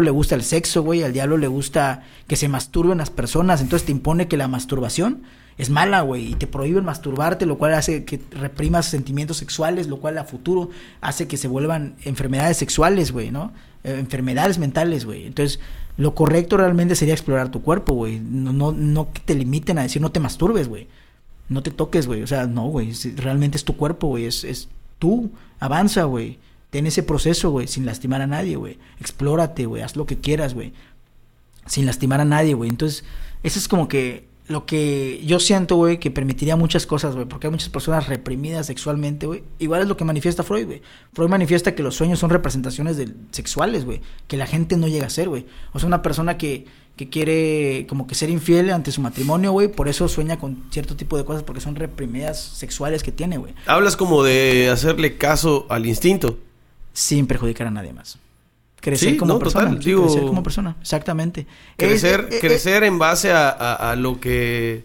le gusta el sexo, güey, al diablo le gusta que se masturben las personas, entonces te impone que la masturbación es mala, güey, y te prohíben masturbarte, lo cual hace que reprimas sentimientos sexuales, lo cual a futuro hace que se vuelvan enfermedades sexuales, güey, ¿no? Eh, enfermedades mentales, güey. Entonces, lo correcto realmente sería explorar tu cuerpo, güey. No, no, no que te limiten a decir no te masturbes, güey. No te toques, güey. O sea, no, güey. Realmente es tu cuerpo, güey. Es, es tú. Avanza, güey. Ten ese proceso, güey, sin lastimar a nadie, güey. Explórate, güey. Haz lo que quieras, güey. Sin lastimar a nadie, güey. Entonces, eso es como que lo que yo siento, güey, que permitiría muchas cosas, güey, porque hay muchas personas reprimidas sexualmente, güey. Igual es lo que manifiesta Freud, güey. Freud manifiesta que los sueños son representaciones de, sexuales, güey, que la gente no llega a ser, güey. O sea, una persona que, que quiere como que ser infiel ante su matrimonio, güey, por eso sueña con cierto tipo de cosas, porque son reprimidas sexuales que tiene, güey. Hablas como de hacerle caso al instinto. Sin perjudicar a nadie más crecer como persona. crecer como persona, exactamente. Crecer, eh, eh, crecer en base a, lo que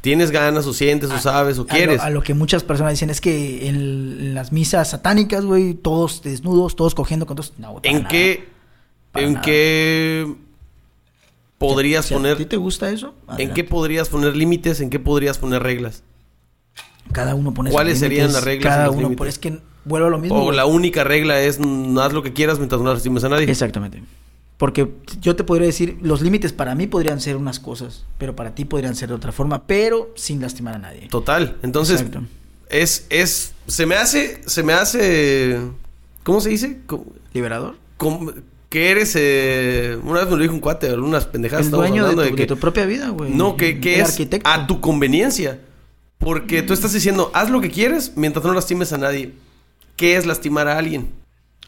tienes ganas o sientes o sabes o quieres. a lo, que muchas personas dicen es que en, las misas satánicas, güey, todos desnudos, todos cogiendo con todos. ¿En qué? ¿En qué podrías poner? ¿A ti te gusta eso? ¿En qué podrías poner límites? ¿En qué podrías poner reglas? Cada uno pone ¿Cuáles serían las reglas? Cada uno, pero es que vuelvo a lo mismo. O la única regla es no haz lo que quieras mientras no lastimes a nadie. Exactamente. Porque yo te podría decir, los límites para mí podrían ser unas cosas, pero para ti podrían ser de otra forma, pero sin lastimar a nadie. Total. Entonces, es, es, se me hace, se me hace, ¿cómo se dice? Liberador. que eres, eh, una vez me lo dijo un cuate, unas pendejadas. El dueño de tu, de, tu propia vida, güey. No, que, que es a tu conveniencia. Porque tú estás diciendo, haz lo que quieres mientras no lastimes a nadie. ¿Qué es lastimar a alguien?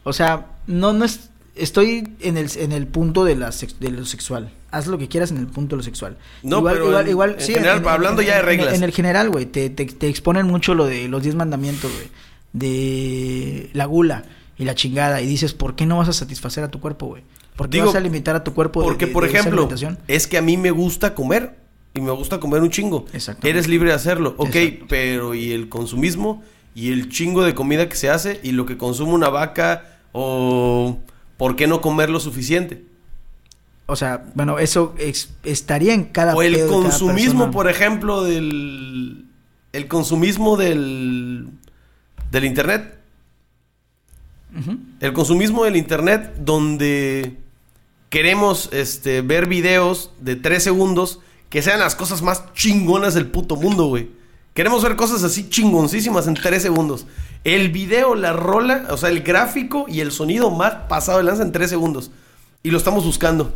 O sea, no, no es. Estoy en el, en el punto de, la de lo sexual. Haz lo que quieras en el punto de lo sexual. No, igual, pero igual, igual, en, general, hablando ya de reglas. En, el general, güey, te, te, exponen mucho lo de los diez mandamientos, güey. De la gula y la chingada. Y dices, ¿por qué no vas a satisfacer a tu cuerpo, güey? ¿Por qué vas a limitar a tu cuerpo? Porque, por ejemplo, es que a mí me gusta comer y me gusta comer un chingo. Eres libre de hacerlo. Ok, pero ¿y el consumismo? Y el chingo de comida que se hace y lo que consume una vaca o por qué no comer lo suficiente. O sea, bueno, eso estaría en cada O el consumismo, por ejemplo, del el consumismo del del internet. El consumismo del internet donde queremos este ver videos de tres segundos que sean las cosas más chingonas del puto mundo, güey. Queremos ver cosas así chingoncísimas en tres segundos. El video, la rola, o sea, el gráfico y el sonido más pasado de lanza en tres segundos. Y lo estamos buscando.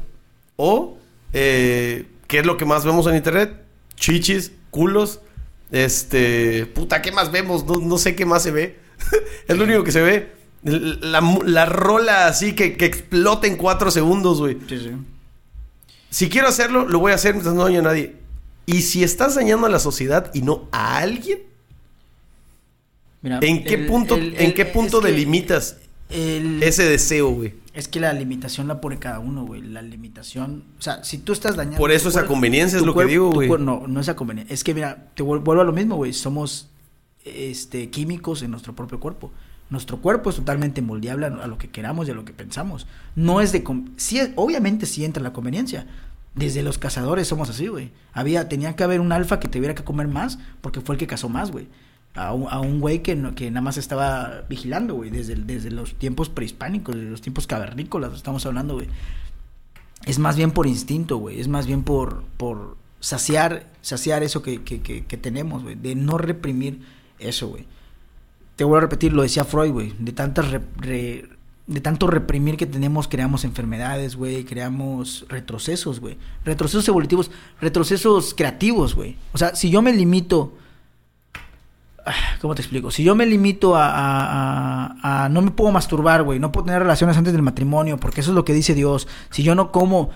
O, eh, ¿qué es lo que más vemos en internet? Chichis, culos. Este, puta, ¿qué más vemos? No, sé qué más se ve. es lo único que se ve. La, rola así que, que explota en cuatro segundos, güey. Sí, sí. Si quiero hacerlo, lo voy a hacer mientras no haya nadie. Y si estás dañando a la sociedad y no a alguien, ¿en qué punto, ¿en qué punto delimitas ese deseo, güey? Es que la limitación la pone cada uno, güey. La limitación, o sea, si tú estás dañando. Por eso esa conveniencia es lo que digo, güey. No, no es esa conveniencia. Es que, mira, te vuelvo a lo mismo, güey. Somos este, químicos en nuestro propio cuerpo. Nuestro cuerpo es totalmente moldeable a lo que queramos y a lo que pensamos. No es de. Sí, obviamente sí entra la conveniencia. Desde los cazadores somos así, güey. Había, tenía que haber un alfa que tuviera que comer más porque fue el que cazó más, güey. A un, güey que, que nada más estaba vigilando, güey, desde, desde los tiempos prehispánicos, desde los tiempos cavernícolas, estamos hablando, güey. Es más bien por instinto, güey. Es más bien por, por saciar, saciar eso que, que, que, tenemos, güey. De no reprimir eso, güey. Te vuelvo a repetir, lo decía Freud, güey. De tantas de tanto reprimir que tenemos, creamos enfermedades, güey, creamos retrocesos, güey. Retrocesos evolutivos, retrocesos creativos, güey. O sea, si yo me limito... Ah, ¿Cómo te explico? Si yo me limito a, a, a, no me puedo masturbar, güey, no puedo tener relaciones antes del matrimonio, porque eso es lo que dice Dios. Si yo no como,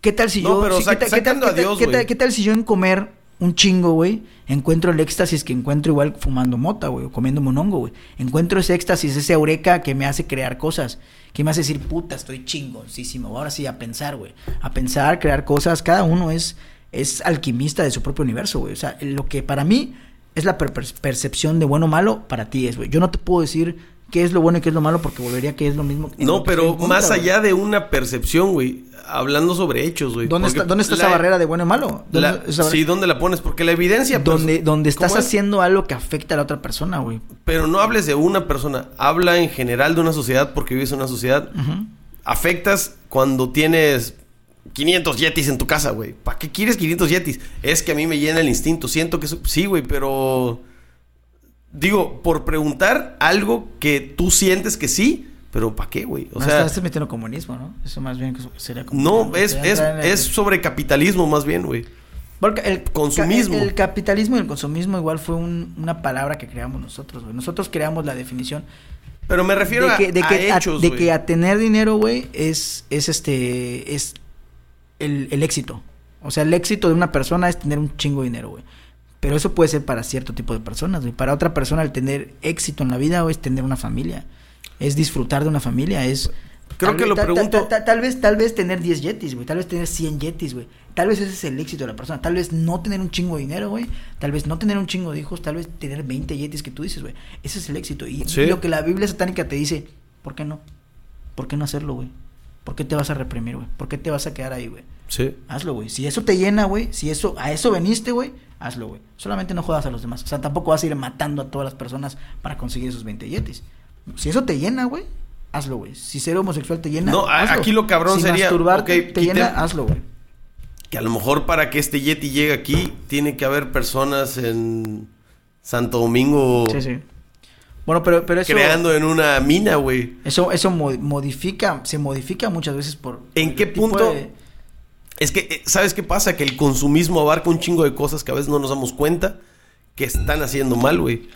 ¿qué tal si yo... ¿qué, tal, si yo en comer un chingo, güey, encuentro el éxtasis que encuentro igual fumando mota, güey, o comiendo monongo, güey. Encuentro ese éxtasis, ese eureka que me hace crear cosas, que me hace decir, puta, estoy chingoncísimo. Ahora sí, a pensar, güey. A pensar, crear cosas. Cada uno es, es alquimista de su propio universo, güey. O sea, lo que para mí es la percepción de bueno o malo, para ti es, güey. Yo no te puedo decir qué es lo bueno y qué es lo malo porque volvería que es lo mismo. No, lo pero contra, más güey. allá de una percepción, güey. Hablando sobre hechos, güey. ¿Dónde está, ¿dónde está la- esa barrera de bueno y malo? ¿Dónde la- esa barrera? sí, ¿dónde la pones? Porque la evidencia... pues, donde, donde estás haciendo algo que afecta a la otra persona, güey. Pero no hables de una persona. Habla en general de una sociedad porque vives en una sociedad. Afectas cuando tienes 500 yetis en tu casa, güey. ¿Para qué quieres 500 yetis? Es que a mí me llena el instinto. Siento que... eso- Sí, güey, pero... Digo, por preguntar algo que tú sientes que sí, pero ¿para qué, güey? O No, sea... estás metiendo comunismo, ¿no? Eso más bien sería como... No, es, es, el- es sobre capitalismo más bien, güey. Porque el Consumismo. El, el capitalismo y el consumismo igual fue un- una palabra que creamos nosotros, güey. Nosotros creamos la definición Pero me refiero de que, de a, que, a a- hechos, de que a tener dinero, güey, es, es este, es el, el éxito. O sea, el éxito de una persona es tener un chingo de dinero, güey. Pero eso puede ser para cierto tipo de personas, güey. Para otra persona el tener éxito en la vida güey, es tener una familia. Es disfrutar de una familia, es... Creo que vez- lo tal- pregunto- tal- tal vez, tal vez tener 10 yetis, güey. Tal vez tener 100 yetis, güey. Tal vez ese es el éxito de la persona. Tal vez no tener un chingo de dinero, güey. Tal vez no tener un chingo de hijos. Tal vez tener 20 yetis que tú dices, güey. Ese es el éxito. Y Sí. lo que la Biblia satánica te dice, ¿por qué no? ¿Por qué no hacerlo, güey? ¿Por qué te vas a reprimir, güey? ¿Por qué te vas a quedar ahí, güey? Sí. Hazlo, güey. Si eso te llena, güey, si eso a eso veniste, güey, hazlo, güey. Solamente no jodas a los demás. O sea, tampoco vas a ir matando a todas las personas para conseguir esos 20 yetis. Si eso te llena, güey, hazlo, güey. Si ser homosexual te llena, No, hazlo. aquí lo cabrón si sería, masturbarte ok, te llena, hazlo, güey. Que a lo mejor para que este Yeti llegue aquí, tiene que haber personas en Santo Domingo Sí, sí. Bueno, pero, pero eso creando en una mina, güey. eso eso mo- modifica, se modifica muchas veces por ¿En qué punto? de- Es que, eh, ¿sabes qué pasa? Que el consumismo abarca un chingo de cosas que a veces no nos damos cuenta que están haciendo mal, güey.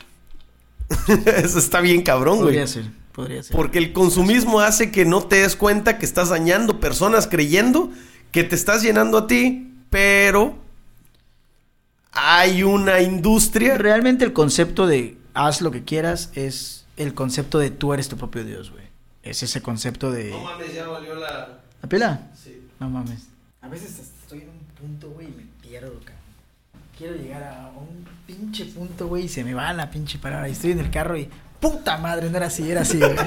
Eso está bien cabrón, güey. podría ser, podría ser. Porque el consumismo hace que no te des cuenta que estás dañando personas creyendo que te estás llenando a ti, pero hay una industria. Realmente el concepto de haz lo que quieras es el concepto de tú eres tu propio Dios, güey. Es ese concepto de... mames, ya valió la. ¿La pila? Sí. No mames. A veces estoy en un punto, güey, y me pierdo, cabrón. Quiero llegar a un pinche punto, güey, y se me va la pinche palabra. Y estoy en el carro y... Puta madre, no era así, era así, güey.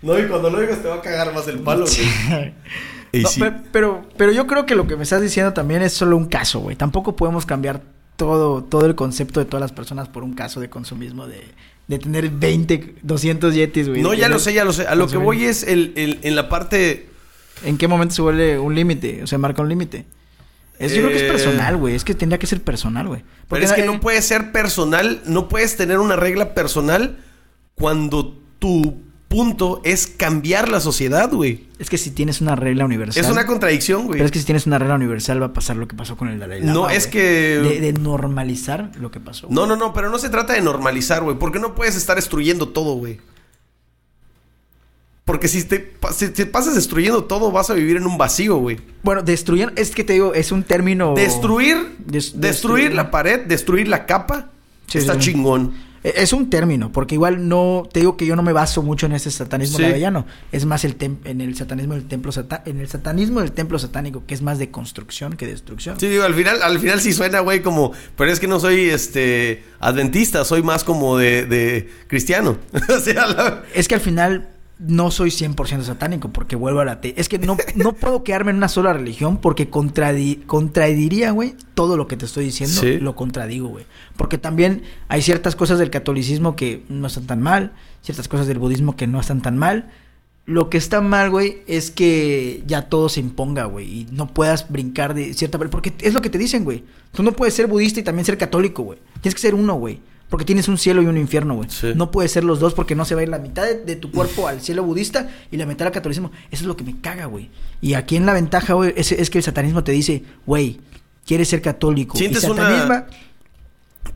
No, y cuando lo digas te va a cagar más el palo, güey. Y No, sí. pe- pero, pero yo creo que lo que me estás diciendo también es solo un caso, güey. Tampoco podemos cambiar todo, todo el concepto de todas las personas por un caso de consumismo de, de tener 20, 200 yetis, güey. No, ya lo sé, ya lo sé. A lo que voy es el, el- en la parte. ¿En qué momento se vuelve un límite? O sea, marca un límite. Es, Yo creo que es Eh, personal, güey. Es que tendría que ser personal, güey. Pero es que no puede ser personal, no puedes tener una regla personal cuando tu punto es cambiar la sociedad, güey. Es que si tienes una regla universal. Es una contradicción, güey. Pero es que si tienes una regla universal va a pasar lo que pasó con el Dalai Lama. No, es que- De, de normalizar lo que pasó. No, no, no, pero no se trata de normalizar, güey. Porque no puedes estar destruyendo todo, güey. Porque si te, si te pasas destruyendo todo, vas a vivir en un vacío, güey. Bueno, destruir, es que te digo, es un término... Destruir, Des- destruir destruir. la pared, destruir la capa, Sí, está sí, chingón. E- Es un término, porque igual no, te digo que yo no me baso mucho en ese satanismo Sí. lavellano. Es más el tem- en el satanismo del templo sata- en el satanismo del templo satánico, que es más de construcción que destrucción. Sí, digo, al final, al final sí suena, güey, como, pero es que no soy este adventista, soy más como de, de cristiano. o sea, la- Es que al final no soy 100% satánico porque vuelvo a la te Es que no, no puedo quedarme en una sola religión porque contradi contradiría, güey, todo lo que te estoy diciendo, Sí. lo contradigo, güey. Porque también hay ciertas cosas del catolicismo que no están tan mal, ciertas cosas del budismo que no están tan mal. Lo que está mal, güey, es que ya todo se imponga, güey, y no puedas brincar de cierta... Porque es lo que te dicen, güey. Tú no puedes ser budista y también ser católico, güey. Tienes que ser uno, güey. Porque tienes un cielo y un infierno, güey. Sí. No puede ser los dos porque no se va a ir la mitad de, de tu cuerpo al cielo budista y la mitad al catolicismo. Eso es lo que me caga, güey. Y aquí en la ventaja, güey, es, es que el satanismo te dice, güey, quieres ser católico. Y Sientes una- satanismo,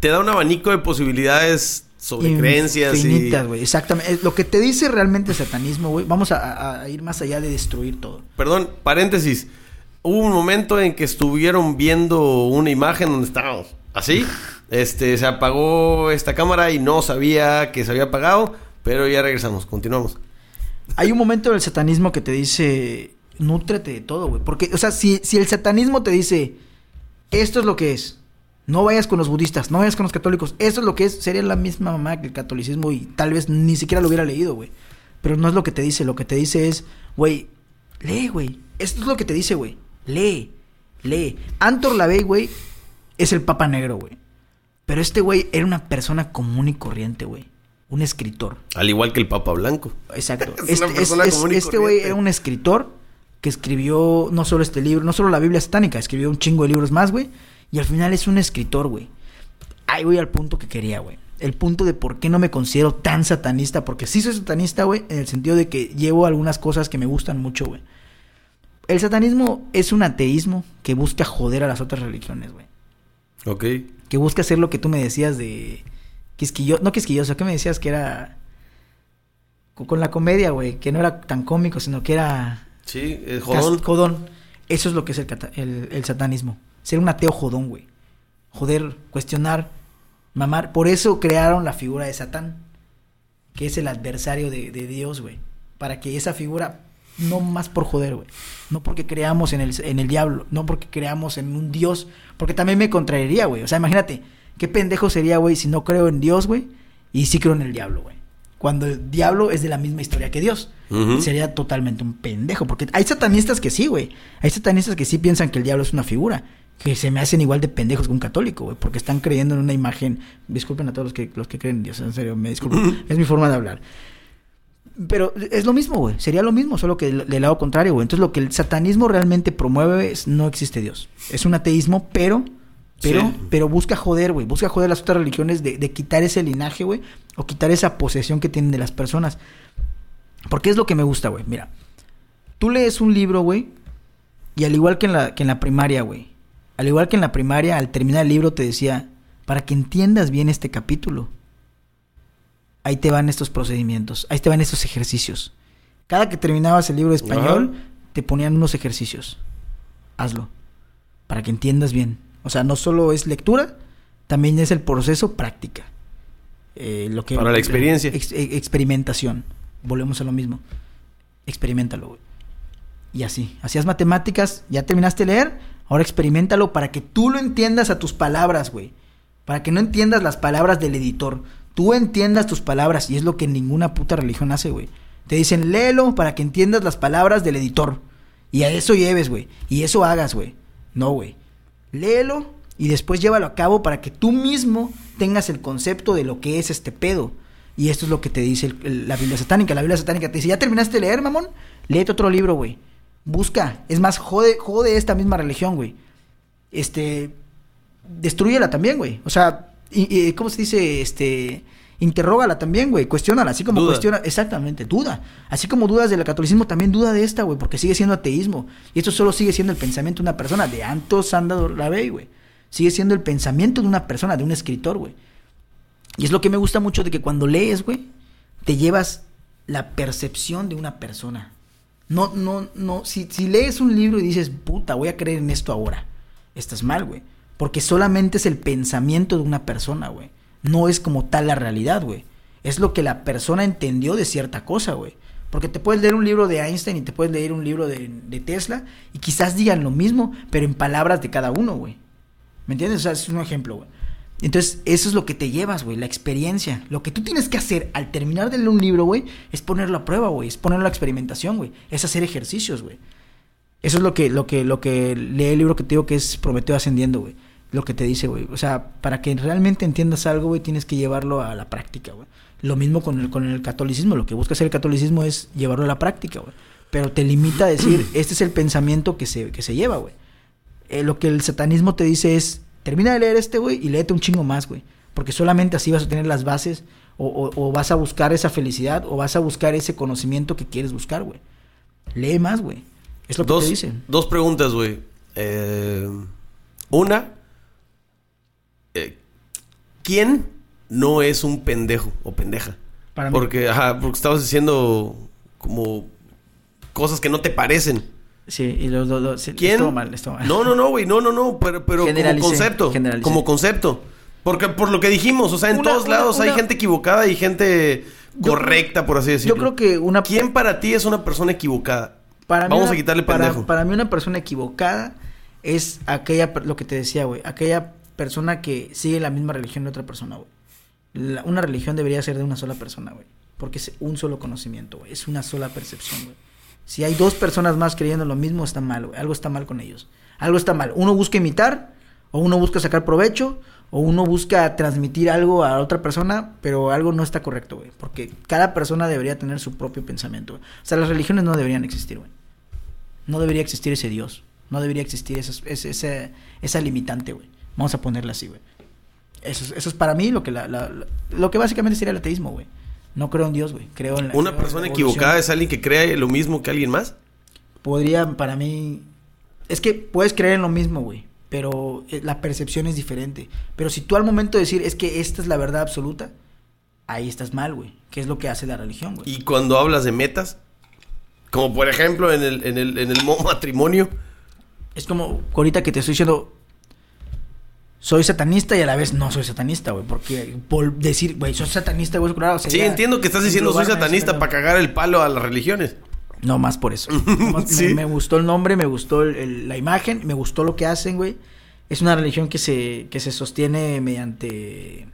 te da un abanico de posibilidades sobre creencias y... infinitas, güey. Exactamente. Es Lo que te dice realmente el satanismo, güey, vamos a, a- a ir más allá de destruir todo. Perdón, paréntesis. Hubo un momento en que estuvieron viendo una imagen donde estábamos así. Este, se apagó esta cámara y no sabía que se había apagado, pero ya regresamos, continuamos. Hay un momento del satanismo que te dice, nútrete de todo, güey. Porque, o sea, si, si el satanismo te dice, esto es lo que es, No vayas con los budistas, no vayas con los católicos. Eso es lo que es, sería la misma mamá que el catolicismo y tal vez ni siquiera lo hubiera leído, güey. Pero no es lo que te dice, lo que te dice es, güey, lee, güey. Esto es lo que te dice, güey. Lee, lee. Antor Lavey, güey, es el papa negro, güey. Pero este güey era una persona común y corriente, güey. Un escritor. Al igual que el Papa Blanco. Exacto. Es una este persona es- común y este güey era un escritor que escribió no solo este libro, no solo la Biblia satánica, escribió un chingo de libros más, güey. Y al final es un escritor, güey. Ahí voy al punto que quería, güey. El punto de por qué no me considero tan satanista. Porque sí soy satanista, güey, en el sentido de que llevo algunas cosas que me gustan mucho, güey. El satanismo es un ateísmo que busca joder a las otras religiones, güey. Ok. Que busca hacer lo que tú me decías de quisquilloso, no quisquilloso, ¿qué me decías que era co- con la comedia, güey? Que no era tan cómico, sino que era Sí, el jodón. jodón. Eso es lo que es el, el satanismo. Ser un ateo jodón, güey. Joder, cuestionar, mamar. Por eso crearon la figura de Satán, que es el adversario de, de Dios, güey. Para que esa figura, no más por joder, güey. No porque creamos en el, en el diablo, no porque creamos en un Dios, porque también me contraería, güey. O sea, imagínate, qué pendejo sería, güey, si no creo en Dios, güey, y sí creo en el diablo, güey. Cuando el diablo es de la misma historia que Dios. Sería totalmente un pendejo. Porque hay satanistas que sí, güey. Hay satanistas que sí piensan que el diablo es una figura. Que se me hacen igual de pendejos que un católico, güey. Porque están creyendo en una imagen. Disculpen a todos los que, los que creen en Dios. En serio, me disculpen. es mi forma de hablar. Pero es lo mismo, güey. Sería lo mismo, solo que del, del lado contrario, güey. Entonces lo que el satanismo realmente promueve es no existe Dios. Es un ateísmo, pero... Pero, Sí. pero busca joder, güey. Busca joder las otras religiones de, de quitar ese linaje, güey. O quitar esa posesión que tienen de las personas. Porque es lo que me gusta, güey. Mira, tú lees un libro, güey, y al igual que en la, que en la primaria, güey, al igual que en la primaria, al terminar el libro te decía, para que entiendas bien este capítulo, ahí te van estos procedimientos, ahí te van estos ejercicios. Cada que terminabas el libro de español, te ponían unos ejercicios. Hazlo, para que entiendas bien. O sea, no solo es lectura, también es el proceso práctica. Eh, lo que, Para la experiencia. ex- e- experimentación. Volvemos a lo mismo. Experimentalo, güey. Y así. Hacías matemáticas, ya terminaste de leer, ahora experimentalo para que tú lo entiendas a tus palabras, güey. Para que no entiendas las palabras del editor. Tú entiendas tus palabras y es lo que ninguna puta religión hace, güey. Te dicen, léelo para que entiendas las palabras del editor. Y a eso lleves, güey. Y eso hagas, güey. No, güey. Léelo y después llévalo a cabo para que tú mismo tengas el concepto de lo que es este pedo. Y esto es lo que te dice la Biblia satánica. La Biblia satánica te dice, ¿ya terminaste de leer, mamón? Léete otro libro, güey. Busca. Es más, jode, jode esta misma religión, güey. Este, destruyela también, güey. O sea, y, y- ¿cómo se dice? Este, interrógala también, güey. Cuestiónala, así como Duda. cuestiona, exactamente, duda. Así como dudas del catolicismo, también duda de esta, güey, porque sigue siendo ateísmo. Y esto solo sigue siendo el pensamiento de una persona, de Anto Sandador Lavey, güey. Sigue siendo el pensamiento de una persona, de un escritor, güey. Y es lo que me gusta mucho de que cuando lees, güey, te llevas la percepción de una persona. No, no, no. Si, si lees un libro y dices, puta, voy a creer en esto ahora, estás mal, güey. Porque solamente es el pensamiento de una persona, güey. No es como tal la realidad, güey. Es lo que la persona entendió de cierta cosa, güey. Porque te puedes leer un libro de Einstein y te puedes leer un libro de, Tesla y quizás digan lo mismo, pero en palabras de cada uno, güey. ¿Me entiendes? O sea, es un ejemplo, güey. Entonces, eso es lo que te llevas, güey, la experiencia. Lo que tú tienes que hacer al terminar de leer un libro, güey, es ponerlo a prueba, güey, es ponerlo a experimentación, güey, es hacer ejercicios, güey. Eso es lo que, lo que, lo que lee el libro que te digo que es Prometeo ascendiendo, güey. Lo que te dice, güey. O sea, para que realmente entiendas algo, güey, tienes que llevarlo a la práctica, güey. Lo mismo con el, con el catolicismo. Lo que busca hacer el catolicismo es llevarlo a la práctica, güey. Pero te limita a decir, este es el pensamiento que se, que se lleva, güey. Eh, lo que el satanismo te dice es, termina de leer este, güey, y léete un chingo más, güey. Porque solamente así vas a tener las bases o, o- o vas a buscar esa felicidad o vas a buscar ese conocimiento que quieres buscar, güey. Lee más, güey. Es lo que Dos, te dicen. dos preguntas, güey. Eh, una, ¿quién no es un pendejo o pendeja? Para mí. Porque, ajá, porque estabas diciendo como cosas que no te parecen. Sí, y los dos... ¿Quién? Estuvo mal, estuvo mal. No, no, no, güey, no, no, no, pero, pero como concepto. Como concepto. Porque por lo que dijimos, o sea, en Una- todos una- lados hay gente equivocada y gente correcta, por así decirlo. Yo creo que una... ¿Quién para ti es una persona equivocada? Para Vamos a quitarle para- pendejo. Para, mí una persona equivocada es aquella, lo que te decía, güey, aquella persona que sigue la misma religión de otra persona, güey. Una religión debería ser de una sola persona, güey. Porque es un solo conocimiento, güey. Es una sola percepción, güey. Si hay dos personas más creyendo lo mismo, está mal, güey. Algo está mal con ellos. Algo está mal. Uno busca imitar, o uno busca sacar provecho, o uno busca transmitir algo a otra persona, pero algo no está correcto, güey. Porque cada persona debería tener su propio pensamiento, güey. O sea, las religiones no deberían existir, güey. No debería existir ese Dios. No debería existir esa, esa limitante, güey. Vamos a ponerla así, güey. Eso, es- eso es para mí lo que, la, la- la- lo que básicamente sería el ateísmo, güey. No creo en Dios, güey. Creo en la ¿Una creo persona equivocada es alguien que cree lo mismo que alguien más? Podría, para mí... Es que puedes creer en lo mismo, güey. Pero eh, la percepción es diferente. Pero si tú al momento de decir, es que esta es la verdad absoluta, ahí estás mal, güey. ¿Qué es lo que hace la religión, güey? Y cuando hablas de metas, como por ejemplo en el, en el, en el mo- matrimonio, Es como ahorita que te estoy diciendo, soy satanista y a la vez no soy satanista, güey. Porque por decir, güey, soy satanista, güey, claro, sí sería entiendo que estás diciendo soy satanista para cagar el palo a las religiones. No, más por eso. Sí. me, me gustó el nombre, me gustó el- el- la imagen, me gustó lo que hacen, güey. Es una religión que se, que se sostiene mediante...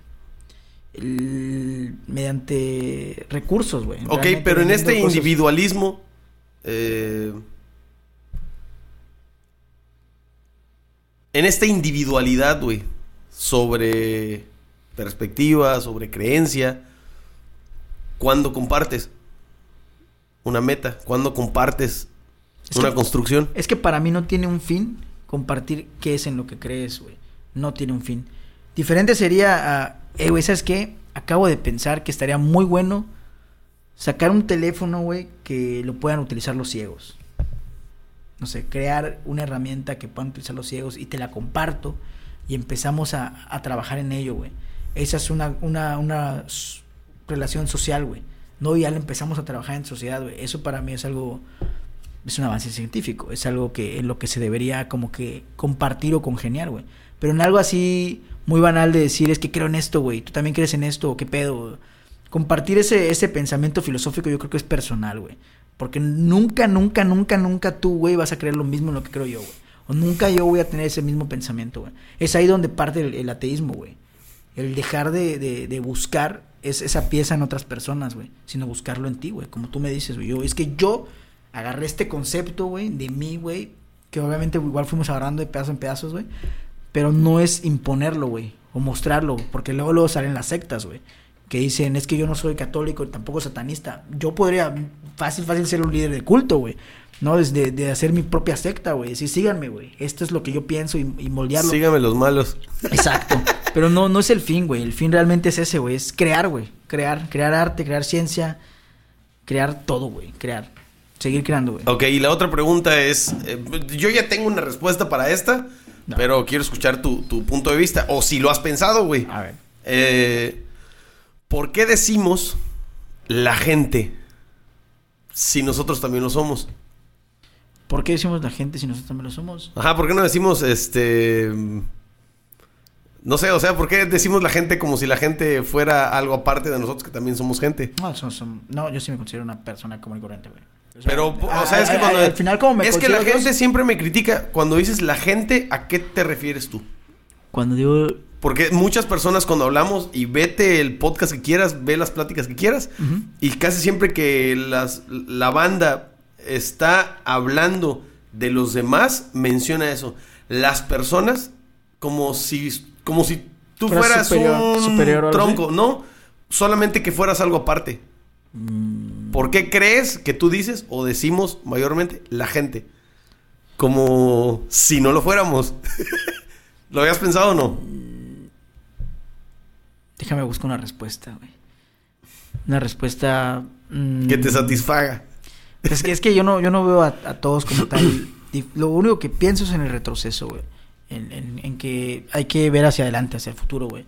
el- mediante recursos, güey. Ok, pero en este cosas. individualismo, eh, en esta individualidad, güey, sobre perspectiva, sobre creencia, ¿cuándo compartes una meta? ¿Cuándo compartes Es una que- construcción? Es que para mí no tiene un fin compartir qué es en lo que crees, güey. No tiene un fin. Diferente sería, a, eh, güey, ¿sabes qué? Acabo de pensar que estaría muy bueno sacar un teléfono, güey, que lo puedan utilizar los ciegos. No sé, crear una herramienta que puedan utilizar los ciegos y te la comparto y empezamos a, a trabajar en ello, güey. Esa es una, una, una relación social, güey. No, ya lo empezamos a trabajar en sociedad, güey. Eso para mí es algo es un avance científico, es algo que en lo que se debería como que compartir o congeniar, güey. Pero en algo así muy banal de decir es que creo en esto, güey, tú también crees en esto, qué pedo. Compartir ese, ese pensamiento filosófico yo creo que es personal, güey. Porque nunca, nunca, nunca, nunca tú, güey, vas a creer lo mismo en lo que creo yo, güey. O nunca yo voy a tener ese mismo pensamiento, güey. Es ahí donde parte el, ateísmo, güey. El dejar de, de, buscar es, esa pieza en otras personas, güey. Sino buscarlo en ti, güey. Como tú me dices, güey. Es que yo agarré este concepto, güey, de mí, güey. Que obviamente igual fuimos agarrando de pedazo en pedazos, güey. Pero no es imponerlo, güey. O mostrarlo. Porque luego, luego salen las sectas, güey. Que dicen, es que yo no soy católico y tampoco satanista. Yo podría fácil, fácil ser un líder de culto, güey. No, desde de hacer mi propia secta, güey. Decir, síganme, güey. Esto es lo que yo pienso y, y moldearlo. Sígame los malos. Exacto. Pero no, no es el fin, güey. El fin realmente es ese, güey. Es crear, güey. Crear, crear arte, crear ciencia, crear todo, güey. Crear. Seguir creando, güey. Ok, y la otra pregunta es, eh, yo ya tengo una respuesta para esta, No. pero quiero escuchar tu, tu punto de vista, o si lo has pensado, güey. A ver. Eh, ¿Por qué decimos la gente si nosotros también lo somos? ¿Por qué decimos la gente si nosotros también lo somos? Ajá, ¿por qué no decimos este... No sé, o sea, ¿por qué decimos la gente como si la gente fuera algo aparte de nosotros que también somos gente? No, son- son- no, yo sí me considero una persona común y corriente, güey. O sea, Pero, o sea, es que a- cuando... Al final, como me Es que la gente siempre me critica. Cuando dices la gente, ¿a qué te refieres tú? Cuando digo... Porque muchas personas cuando hablamos y vete el podcast que quieras, ve las pláticas que quieras, y casi siempre que las, la banda está hablando de los demás, menciona eso. Las personas como si, como si tú Fueras fueras superior- un superior tronco, ¿no? Solamente que fueras algo aparte. Mm, ¿Por qué crees que tú dices o decimos mayormente la gente? Como si no lo fuéramos. ¿Lo habías pensado o no? Déjame buscar una respuesta, güey. Una respuesta... mm, Que te satisfaga. Es que, es que yo no, yo no veo a, a todos como tal. Lo único que pienso es en el retroceso, güey. En, en- en que hay que ver hacia adelante, hacia el futuro, güey.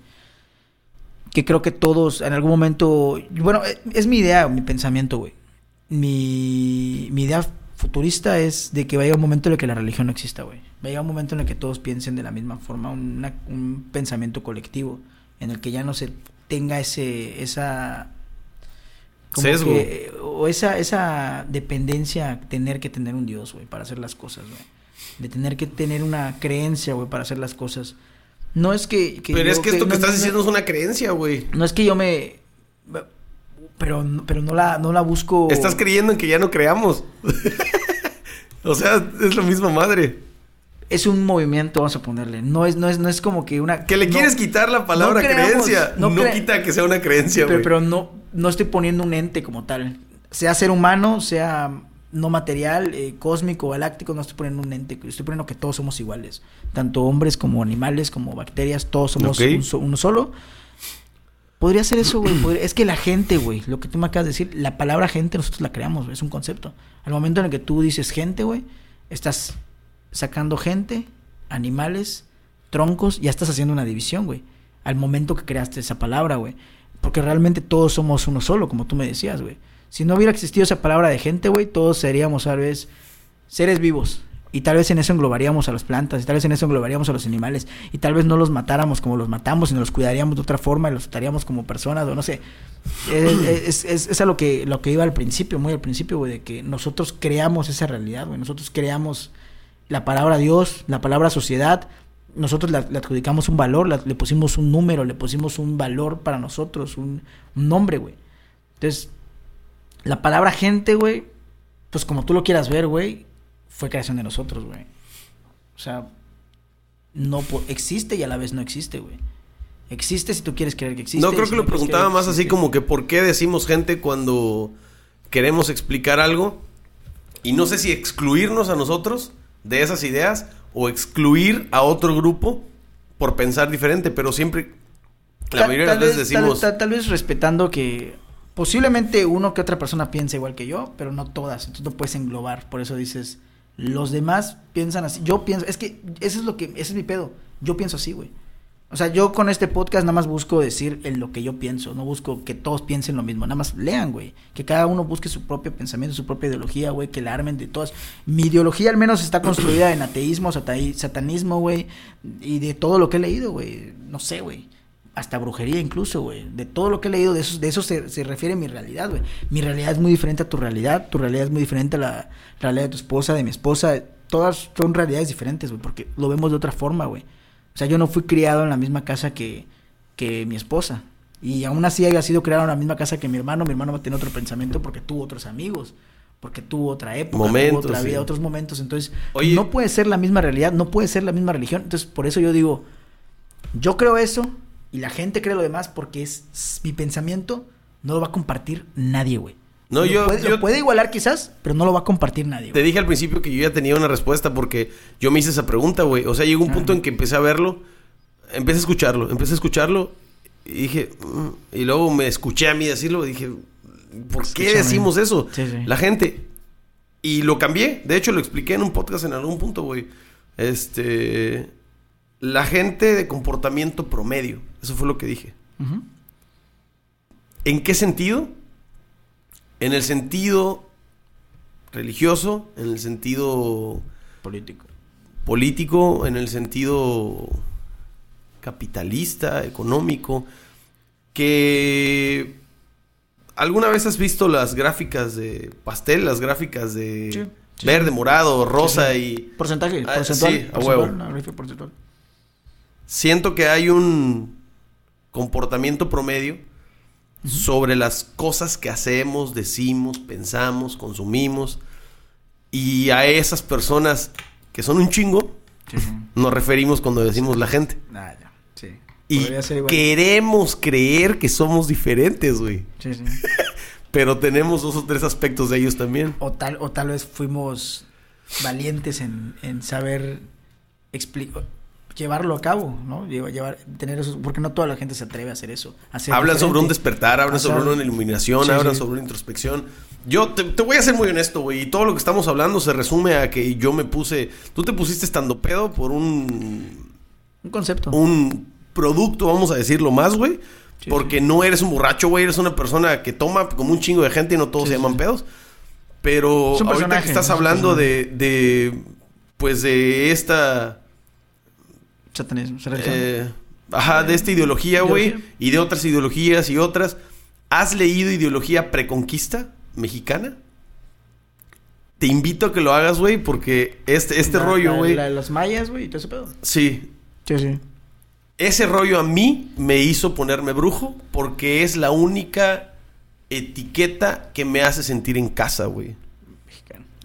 Que creo que todos en algún momento. Bueno, eh, es mi idea, mi pensamiento, güey. Mi, mi idea futurista es de que vaya un momento en el que la religión no exista, güey. Vaya un momento en el que todos piensen de la misma forma, una- un pensamiento colectivo, en el que ya no se tenga ese, esa como Sesgo. que- o esa, esa dependencia tener que tener un Dios, güey, para hacer las cosas, güey. De tener que tener una creencia, güey, para hacer las cosas. No es que... pero yo- es que esto que no- estás no- diciendo es una creencia, güey. No es que yo me... Pero, pero no, la, no la busco... Estás creyendo en que ya no creamos. o sea, es la misma madre. Es un movimiento, vamos a ponerle. No es, no es, no es como que una... Que le no- quieres quitar la palabra no creamos, creencia. no No, cre- quita que sea una creencia, pero, güey. pero no, no estoy poniendo un ente como tal. Sea ser humano, sea no material, eh, cósmico, galáctico, no estoy poniendo un ente. Estoy poniendo que todos somos iguales. Tanto hombres como animales, como bacterias, todos somos Ok. un so- uno solo. Podría ser eso, güey. Es que la gente, güey, lo que tú me acabas de decir, la palabra gente nosotros la creamos, güey, es un concepto. Al momento en el que tú dices gente, güey, estás sacando gente, animales, troncos, ya estás haciendo una división, güey. Al momento que creaste esa palabra, güey. Porque realmente todos somos uno solo, como tú me decías, güey. Si no hubiera existido esa palabra de gente, güey, todos seríamos, tal vez, seres vivos. Y tal vez en eso englobaríamos a las plantas, y tal vez en eso englobaríamos a los animales, y tal vez no los matáramos como los matamos, sino los cuidaríamos de otra forma, y los trataríamos como personas, o no sé. Es, es, es- es a lo que, lo que iba al principio, muy al principio, güey, de que nosotros creamos esa realidad, güey. Nosotros creamos la palabra Dios, la palabra sociedad, nosotros la- le adjudicamos un valor, le pusimos un número, le pusimos un valor para nosotros, un, un nombre, güey. Entonces, la palabra gente, güey, pues como tú lo quieras ver, güey, fue creación de nosotros, güey. O sea, no existe y a la vez no existe, güey. Existe si tú quieres creer que existe. no creo si que lo preguntaba más así como que por qué decimos gente cuando queremos explicar algo. Y no sé si excluirnos a nosotros de esas ideas o excluir a otro grupo por pensar diferente, pero siempre la Tal- mayoría de las veces vez- decimos Tal, tal- tal vez respetando que posiblemente uno que otra persona piensa igual que yo, pero no todas. Entonces no puedes englobar. Por eso dices, los demás piensan así. Yo pienso, es que eso es lo que, ese es mi pedo. Yo pienso así, güey. O sea, yo con este podcast nada más busco decir en lo que yo pienso, no busco que todos piensen lo mismo, nada más lean, güey. Que cada uno busque su propio pensamiento, su propia ideología, güey, que la armen de todas. Mi ideología al menos está construida en ateísmo, satanismo, güey, y de todo lo que he leído, güey. No sé, güey. Hasta brujería incluso, güey. De todo lo que he leído, de eso, de eso se, se refiere mi realidad, güey. Mi realidad es muy diferente a tu realidad, tu realidad es muy diferente a la realidad de tu esposa, de mi esposa. Todas son realidades diferentes, güey, porque lo vemos de otra forma, güey. O sea, yo no fui criado en la misma casa que, que mi esposa. Y aún así haya sido criado en la misma casa que mi hermano. Mi hermano va a tener otro pensamiento porque tuvo otros amigos. Porque tuvo otra época, Momentos, tuvo otra vida, sí. otros momentos. Entonces, Oye. no puede ser la misma realidad, no puede ser la misma religión. Entonces, por eso yo digo, yo creo eso y la gente cree lo demás porque es, es mi pensamiento, no lo va a compartir nadie, güey. No, yo- puede, yo- lo puede igualar quizás, pero no lo va a compartir nadie. Te dije al principio que yo ya tenía una respuesta porque yo me hice esa pregunta, güey. O sea, llegó un punto Ajá. en que empecé a verlo, empecé a escucharlo, empecé a escucharlo y dije, "Mm", y luego me escuché a mí decirlo y dije, ¿por qué decimos eso? Sí, sí. La gente. Y lo cambié, de hecho lo expliqué en un podcast en algún punto, güey. Este, la gente de comportamiento promedio, eso fue lo que dije. ¿En qué sentido? En el sentido religioso, en el sentido Político. político, en el sentido capitalista, económico, que alguna vez has visto las gráficas de pastel, las gráficas de Sí, sí, verde, morado, rosa Sí, y Porcentaje, Ah, porcentual. sí, a huevo. porcentual. siento que hay un comportamiento promedio sobre las cosas que hacemos, decimos, pensamos, consumimos. Y a esas personas que son un chingo, Sí, nos referimos cuando decimos la gente. Ah, ya. Sí. Y queremos creer que somos diferentes, güey. Sí, sí. Pero tenemos dos o tres aspectos de ellos también. O tal, o tal vez fuimos valientes en, en saber explicar llevarlo a cabo, ¿no? Llevar, tener eso, porque no toda la gente se atreve a hacer eso. a Hablan sobre un despertar, hablan sobre una iluminación, sí, hablan sí. sobre una introspección. Yo te, te voy a ser muy honesto, güey. Y todo lo que estamos hablando se resume a que yo me puse. Tú te pusiste estando pedo por un. Un concepto. Un producto, vamos a decirlo más, güey. Sí, porque no eres un borracho, güey. Eres una persona que toma como un chingo de gente y no todos se llaman pedos. Pero Es un ahorita que estás es hablando de, de. Pues de esta. Satanismo. Eh, ajá, de esta ideología, güey. Y de otras ideologías y otras. ¿Has leído ideología preconquista mexicana? Te invito a que lo hagas, güey, porque este, este La- rollo, la- güey. La de los mayas, güey, todo ese pedo. Sí. Sí, sí. ese rollo a mí me hizo ponerme brujo porque es la única etiqueta que me hace sentir en casa, güey.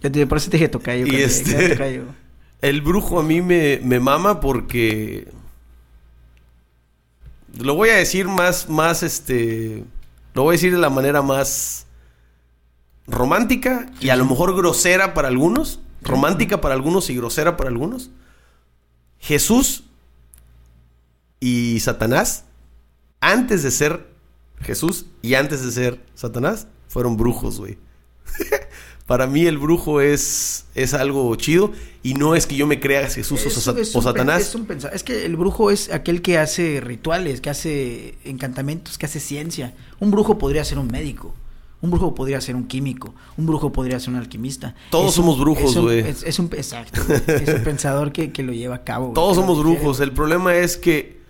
Yo te, por eso te dije tocayo. Y este- tocayo. El brujo a mí me, me mama porque... Lo voy a decir más, más, este... Lo voy a decir de la manera más romántica y a lo mejor grosera para algunos. Romántica para algunos y grosera para algunos. Jesús y Satanás, antes de ser Jesús y antes de ser Satanás, fueron brujos, güey. Para mí el brujo es, es algo chido y no es que yo me crea Jesús o, Es- o un Satanás. Es, un pensa- es que el brujo es aquel que hace rituales, que hace encantamientos, que hace ciencia. Un brujo podría ser un médico. Un brujo podría ser un químico. Un brujo podría ser un alquimista. Todos Es un- somos brujos, es un- güey. Es, es un, exacto. Es un pensador que, que lo lleva a cabo. Todos somos brujos. El problema es que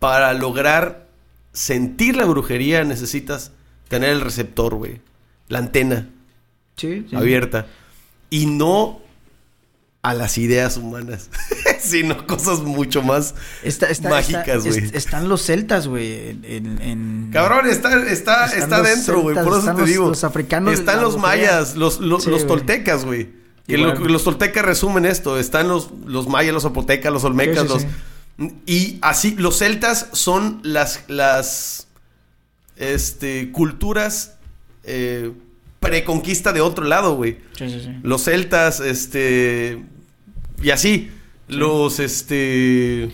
para lograr sentir la brujería necesitas tener el receptor, güey. La antena Sí, sí. abierta. Y no a las ideas humanas, sino cosas mucho más Está, está, mágicas, güey. es- están los celtas, güey. En, en- en- Cabrón, está, está, está dentro, güey. Por eso te los- digo. los africanos Están los mayas, los, los, Sí, los toltecas, güey. Que lo- Igual. los toltecas resumen esto. Están los, los mayas, los zapotecas, los olmecas, los. Y así, los celtas son las. las este. culturas. eh, preconquista de otro lado, güey. Sí, sí, sí. Los celtas, este. Y así. Los, este.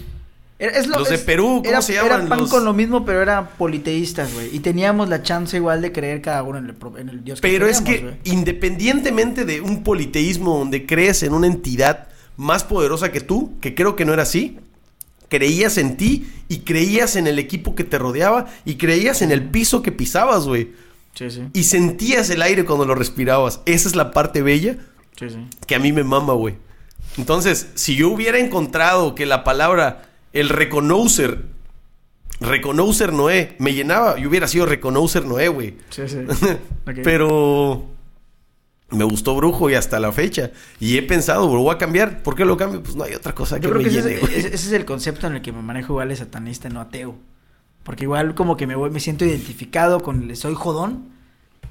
Es lo- Los de es- Perú, ¿cómo era, se llaman? Era pan Los- con lo mismo, pero eran politeístas, güey. Y teníamos la chance igual de creer cada uno en el, pro- en el Dios que Pero es que independientemente de un politeísmo donde crees en una entidad más poderosa que tú, que creo que no era así, creías en ti y creías en el equipo que te rodeaba y creías en el piso que pisabas, güey. Sí, sí. Y sentías el aire cuando lo respirabas. Esa es la parte bella Sí, sí. que a mí me mama, güey. Entonces, si yo hubiera encontrado que la palabra, el reconocer, reconocer Noé, me llenaba, yo hubiera sido reconocer Noé, güey. Sí, sí. Pero me gustó Brujo y hasta la fecha. Y he pensado, lo voy a cambiar. ¿Por qué lo cambio? Pues no hay otra cosa que creo me que ese, llene, es, ese- ese es el concepto en el que me manejo igual satanista, no ateo. Porque igual como que me voy, me siento identificado con el soy jodón,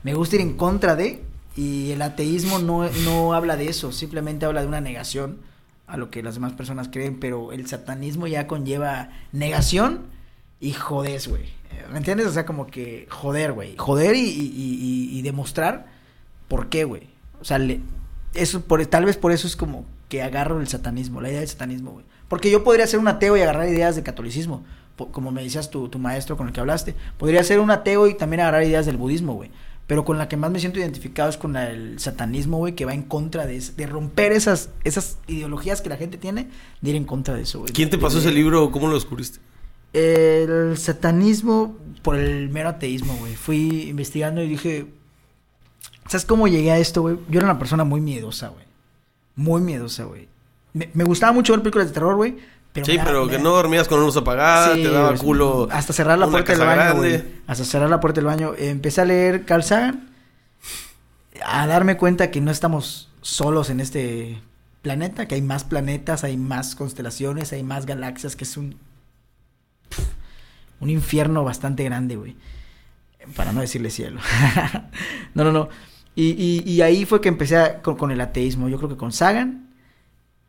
me gusta ir en contra de, y el ateísmo no, no habla de eso, simplemente habla de una negación a lo que las demás personas creen, pero el satanismo ya conlleva negación y jodes, güey. ¿Me entiendes? O sea, como que joder, güey. Joder y, demostrar por qué, güey. O sea, le- eso por, tal vez por eso es como que agarro el satanismo, la idea del satanismo, güey. Porque yo podría ser un ateo y agarrar ideas de catolicismo, como me decías tu, tu maestro con el que hablaste. Podría ser un ateo y también agarrar ideas del budismo, güey. Pero con la que más me siento identificado es con el satanismo, güey, que va en contra de, de romper esas, esas ideologías que la gente tiene, de ir en contra de eso, güey. ¿Quién te pasó De- ese libro? ¿Cómo lo descubriste? el satanismo por el mero ateísmo, güey. Fui investigando y dije, ¿sabes cómo llegué a esto, güey? Yo era una persona muy miedosa, güey. Muy miedosa, güey. Me, me gustaba mucho ver películas de terror, güey. Pero sí, me pero me que no dormías con luz apagada, Sí, te daba culo. Hasta cerrar la puerta del baño, güey. Hasta cerrar la puerta del baño. Empecé a leer Carl Sagan. A darme cuenta que no estamos solos en este planeta, que hay más planetas, hay más constelaciones, hay más galaxias, que es un un infierno bastante grande, güey. Para no decirle cielo. no, no, no. Y, y- y ahí fue que empecé a- con, con el ateísmo. Yo creo que con Sagan.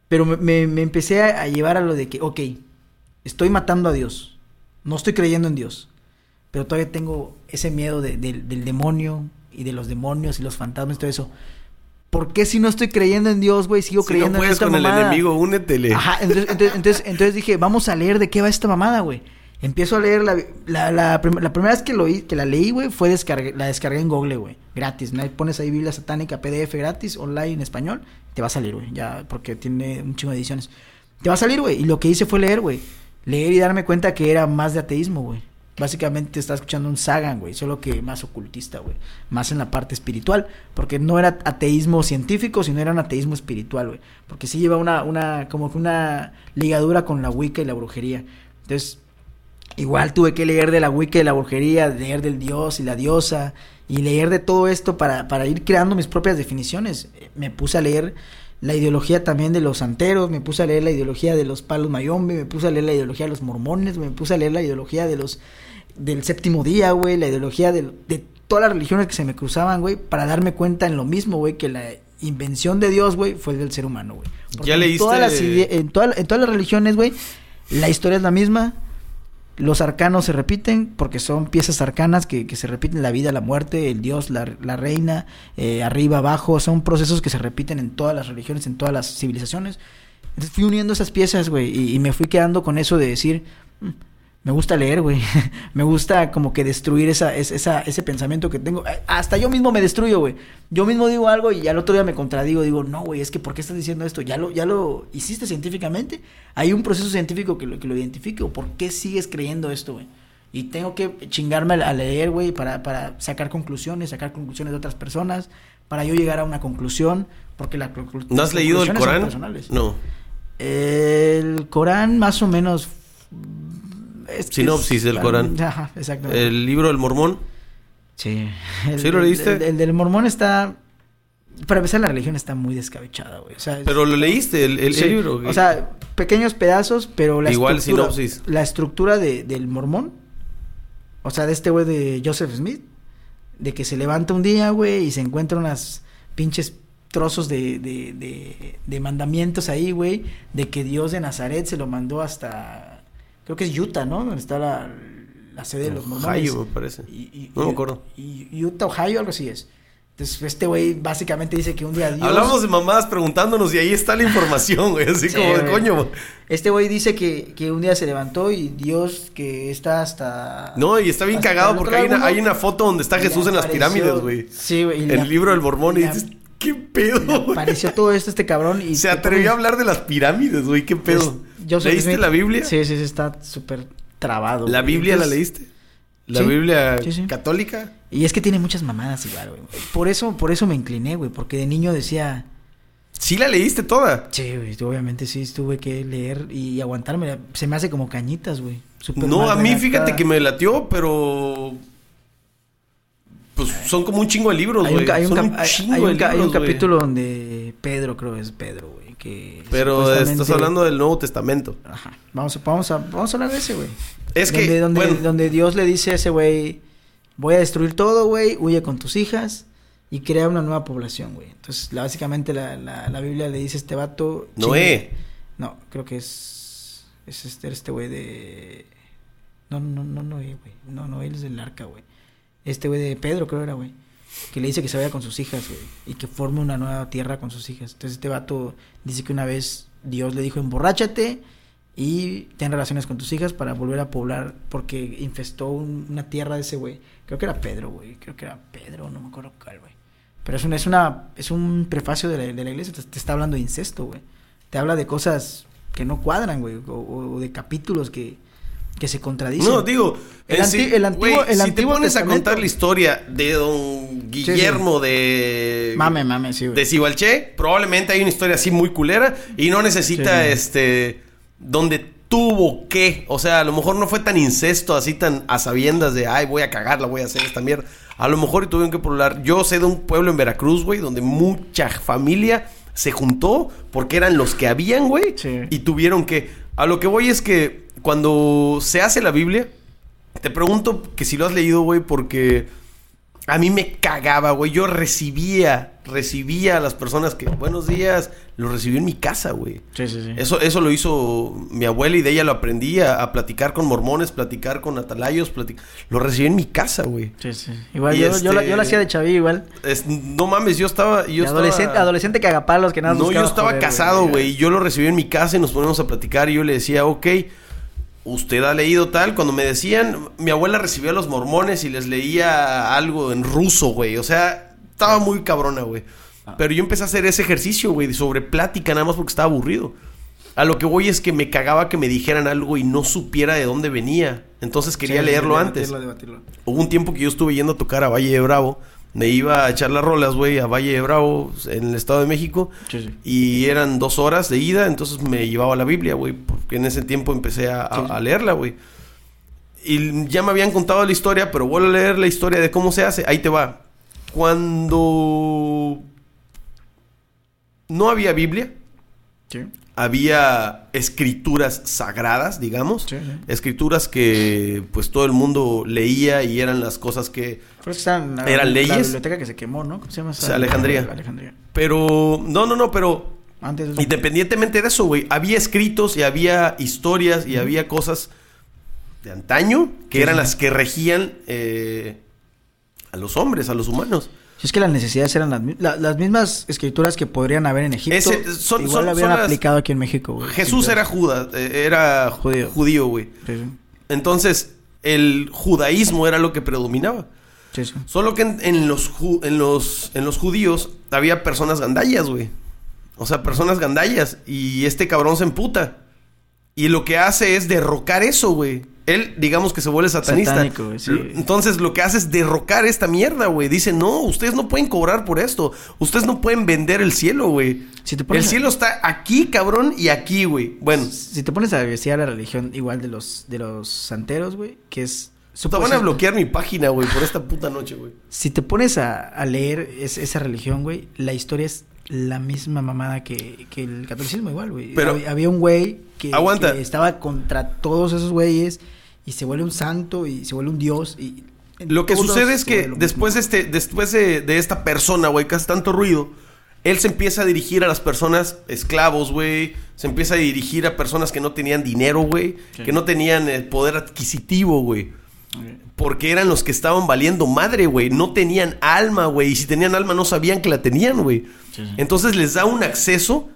Pero me, me- me empecé a, a llevar a lo de que, ok, estoy matando a Dios. No estoy creyendo en Dios. Pero todavía tengo ese miedo de- del- del demonio y de los demonios y los fantasmas y todo eso. ¿Por qué si no estoy creyendo en Dios, güey, sigo Si creyendo no en esta con el enemigo, únetele. Ajá, entonces, entonces, entonces, entonces dije, vamos a leer de qué va esta mamada, güey. Empiezo a leer la, la, la, la primera vez que, lo, que la leí, güey, fue descargué, la descargué en Google, güey. Gratis. Pones ahí Biblia Satánica PDF gratis, online en español. Te va a salir, güey. Ya, porque tiene un chingo de ediciones. Te va a salir, güey. Y lo que hice fue leer, güey. Leer y darme cuenta que era más de ateísmo, güey. Básicamente estaba escuchando un Sagan, güey. Solo que más ocultista, güey. Más en la parte espiritual. Porque no era ateísmo científico, sino era un ateísmo espiritual, güey. Porque sí lleva una, una, como una ligadura con la Wicca y la brujería. Entonces, igual tuve que leer de la Wicca y la brujería, leer del dios y la diosa. Y leer de todo esto para, para ir creando mis propias definiciones. Me puse a leer la ideología también de los santeros, me puse a leer la ideología de los palos mayombe, me puse a leer la ideología de los mormones, me puse a leer la ideología de los del séptimo día, güey, la ideología de, de todas las religiones que se me cruzaban, güey, para darme cuenta en lo mismo, güey, que la invención de Dios, güey, fue del ser humano, güey. Ya en leíste- todas las en, toda- en todas las religiones, güey, la historia es la misma. Los arcanos se repiten porque son piezas arcanas que, que se repiten la vida, la muerte, el dios, la, la reina, eh, arriba, abajo. Son procesos que se repiten en todas las religiones, en todas las civilizaciones. Entonces fui uniendo esas piezas, güey, y, me fui quedando con eso de decir, "Mm, me gusta leer, güey. me gusta como que destruir esa, es- esa, ese pensamiento que tengo. Eh, Hasta yo mismo me destruyo, güey. Yo mismo digo algo y al otro día me contradigo. Digo, no, güey, es que ¿por qué estás diciendo esto? ¿Ya lo, ya lo hiciste científicamente? ¿Hay un proceso científico que lo, que lo identifique? ¿O por qué sigues creyendo esto, güey? Y tengo que chingarme a leer, güey, para, para sacar conclusiones, sacar conclusiones de otras personas, para yo llegar a una conclusión, porque la ¿No has leído el Corán? No. El Corán más o menos... es Sinopsis es- del Corán. Ajá. El libro del mormón. Sí. ¿Sí lo leíste? El, el del mormón está... Para empezar, la religión está muy descabechada, güey. O sea, es- Pero lo leíste, el, Sí, libro. O sea, pequeños pedazos, pero la Igual estructura... sinopsis. La estructura de, del mormón, o sea, de este güey de Joseph Smith, de que se levanta un día, güey, y se encuentra unas pinches trozos de, de, de, de mandamientos ahí, güey, de que Dios de Nazaret se lo mandó hasta, creo que es Utah, ¿no? Donde está la, la sede de los mormones. Ohio, me parece. Y- y- No me acuerdo. y Utah, Ohio, algo así es. Entonces, este güey básicamente dice que un día Dios... Hablamos de mamadas preguntándonos y ahí está la información, güey. Así Sí, como, de coño. Este güey dice que, que un día se levantó y Dios que está hasta... No, y está bien cagado porque hay una, hay una foto donde está Jesús en las apareció- pirámides, güey. Sí, güey. y El libro del mormón y dices, ¿qué pedo? apareció todo esto este cabrón y... Se atrevió a hablar de las pirámides, güey. ¿Qué pedo? Es- ¿Leíste la Biblia? Sí, sí, sí, está súper trabado. ¿La güey. Biblia la leíste? ¿La Sí, Biblia sí, sí. católica? Y es que tiene muchas mamadas igual, güey. Por eso, por eso me incliné, güey, porque de niño decía... Sí la leíste toda. Sí, güey, obviamente sí, tuve que leer y aguantarme. Se me hace como cañitas, güey. No, a mí redactada. fíjate que me latió, pero... Pues son como un chingo de libros, Hay güey. un, hay un Son cap- un hay- hay un capítulo donde Pedro, creo que es Pedro, güey, que... Pero supuestamente- estás hablando del Nuevo Testamento. Ajá. Vamos a, vamos a, vamos a hablar de ese, güey. Es donde, que, donde, bueno, donde Dios le dice a ese güey, voy a destruir todo, güey, huye con tus hijas y crea una nueva población, güey. Entonces, la- básicamente la, la, la Biblia le dice a este vato... Noé. No, creo que es... Es este, este güey de... No, no, no, Noé, güey. No, no, él es del arca, güey. Este güey de Pedro, creo era, güey. Que le dice que se vaya con sus hijas, güey. Y que forme una nueva tierra con sus hijas. Entonces este vato dice que una vez Dios le dijo, emborráchate y ten relaciones con tus hijas para volver a poblar. Porque infestó un- una tierra de ese güey. Creo que era Pedro, güey. Creo que era Pedro, no me acuerdo cuál, güey. Pero es una, es una, es un prefacio de la, de la iglesia. Te, está hablando de incesto, güey. Te habla de cosas que no cuadran, güey. O de capítulos que, que se contradicen. No, digo, El anti- antiguo- el si Antiguo te pones a contar la historia de don Guillermo de Mame, mame, sí, güey. de Cibalché, probablemente hay una historia así muy culera y no necesita este donde tuvo que, o sea, a lo mejor no fue tan incesto así tan a sabiendas de, ay, voy a cagarla, voy a hacer esta mierda. A lo mejor y tuvieron que poblar. Yo sé de un pueblo en Veracruz, güey, donde mucha familia se juntó porque eran los que habían, güey, y tuvieron que. A lo que voy es que cuando se hace la Biblia, te pregunto que si lo has leído, güey, porque a mí me cagaba, güey. Yo recibía, recibía a las personas que, buenos días, lo recibí en mi casa, güey. Sí, sí, sí. Eso, eso lo hizo mi abuela y de ella lo aprendí a, a platicar con mormones, platicar con atalayos, platic- lo recibí en mi casa, güey. Sí, sí. Igual yo, yo, este- yo la hacía de chavillo igual. Es- no mames, yo estaba... Yo adolescente, estaba... adolescente que usted ha leído tal. Cuando me decían, mi abuela recibía a los mormones y les leía algo en ruso, güey. O sea, estaba muy cabrona, güey. Pero yo empecé a hacer ese ejercicio, güey, sobre plática nada más porque estaba aburrido. A lo que voy es que me cagaba que me dijeran algo y no supiera de dónde venía. Entonces quería Sí, leerlo debatirlo, antes. debatirlo. Hubo un tiempo que yo estuve yendo a tocar a Valle de Bravo. Me iba a echar las rolas, güey, a Valle de Bravo, en el Estado de México. Sí, sí. Y eran dos horas de ida, entonces me llevaba la Biblia, güey, porque en ese tiempo empecé a, a- Sí, sí. a leerla, güey. Y ya me habían contado la historia, pero vuelvo a leer la historia de cómo se hace. Ahí te va. Cuando no había Biblia, Sí. Había escrituras sagradas, digamos, Sí, sí. escrituras que pues todo el mundo leía y eran las cosas que la, ¿Eran la leyes? biblioteca que se quemó, ¿no? ¿Cómo se llama? Alejandría. Alejandría. pero no, no, no, pero Antes de independientemente de eso, güey, había escritos y había historias y había cosas de antaño que eran las que regían eh, a los hombres, a los humanos. Si es que las necesidades eran las, la- las mismas escrituras que podrían haber en Egipto. Ese- son- igual son- habían son las- aplicado aquí en México, güey. Jesús era Judas, eh, era Judío. judío, güey. Sí, sí. Entonces, el judaísmo era lo que predominaba. Sí. Solo que en, en los, ju- en, los, en los judíos había personas gandallas, güey. O sea, personas gandallas. Y este cabrón se emputa. Y lo que hace es derrocar eso, güey. Él, digamos que se vuelve satanista. Satánico, sí. Entonces, lo que hace es derrocar esta mierda, güey. Dice, no, ustedes no pueden cobrar por esto. Ustedes no pueden vender el cielo, güey. Si El a- cielo está aquí, cabrón, y aquí, güey. Bueno, Si te pones a investigar la religión igual de los de los santeros, güey, que es te van a bloquear mi página, güey, por esta puta noche, güey. Si te pones a, a leer es- esa religión, güey, la historia es la misma mamada que, que el catolicismo igual, güey. Pero- había, había un güey que, Aguanta. que estaba contra todos esos güeyes y se vuelve un santo y se vuelve un dios y Lo que sucede es que después de este, después de, de esta persona, güey, que hace tanto ruido, él se empieza a dirigir a las personas esclavos, güey. Se empieza a dirigir a personas que no tenían dinero, güey. Que no tenían eh, poder adquisitivo, güey. Porque eran los que estaban valiendo madre, güey. No tenían alma, güey. Y si tenían alma no sabían que la tenían, güey. Sí, sí. Entonces les da un acceso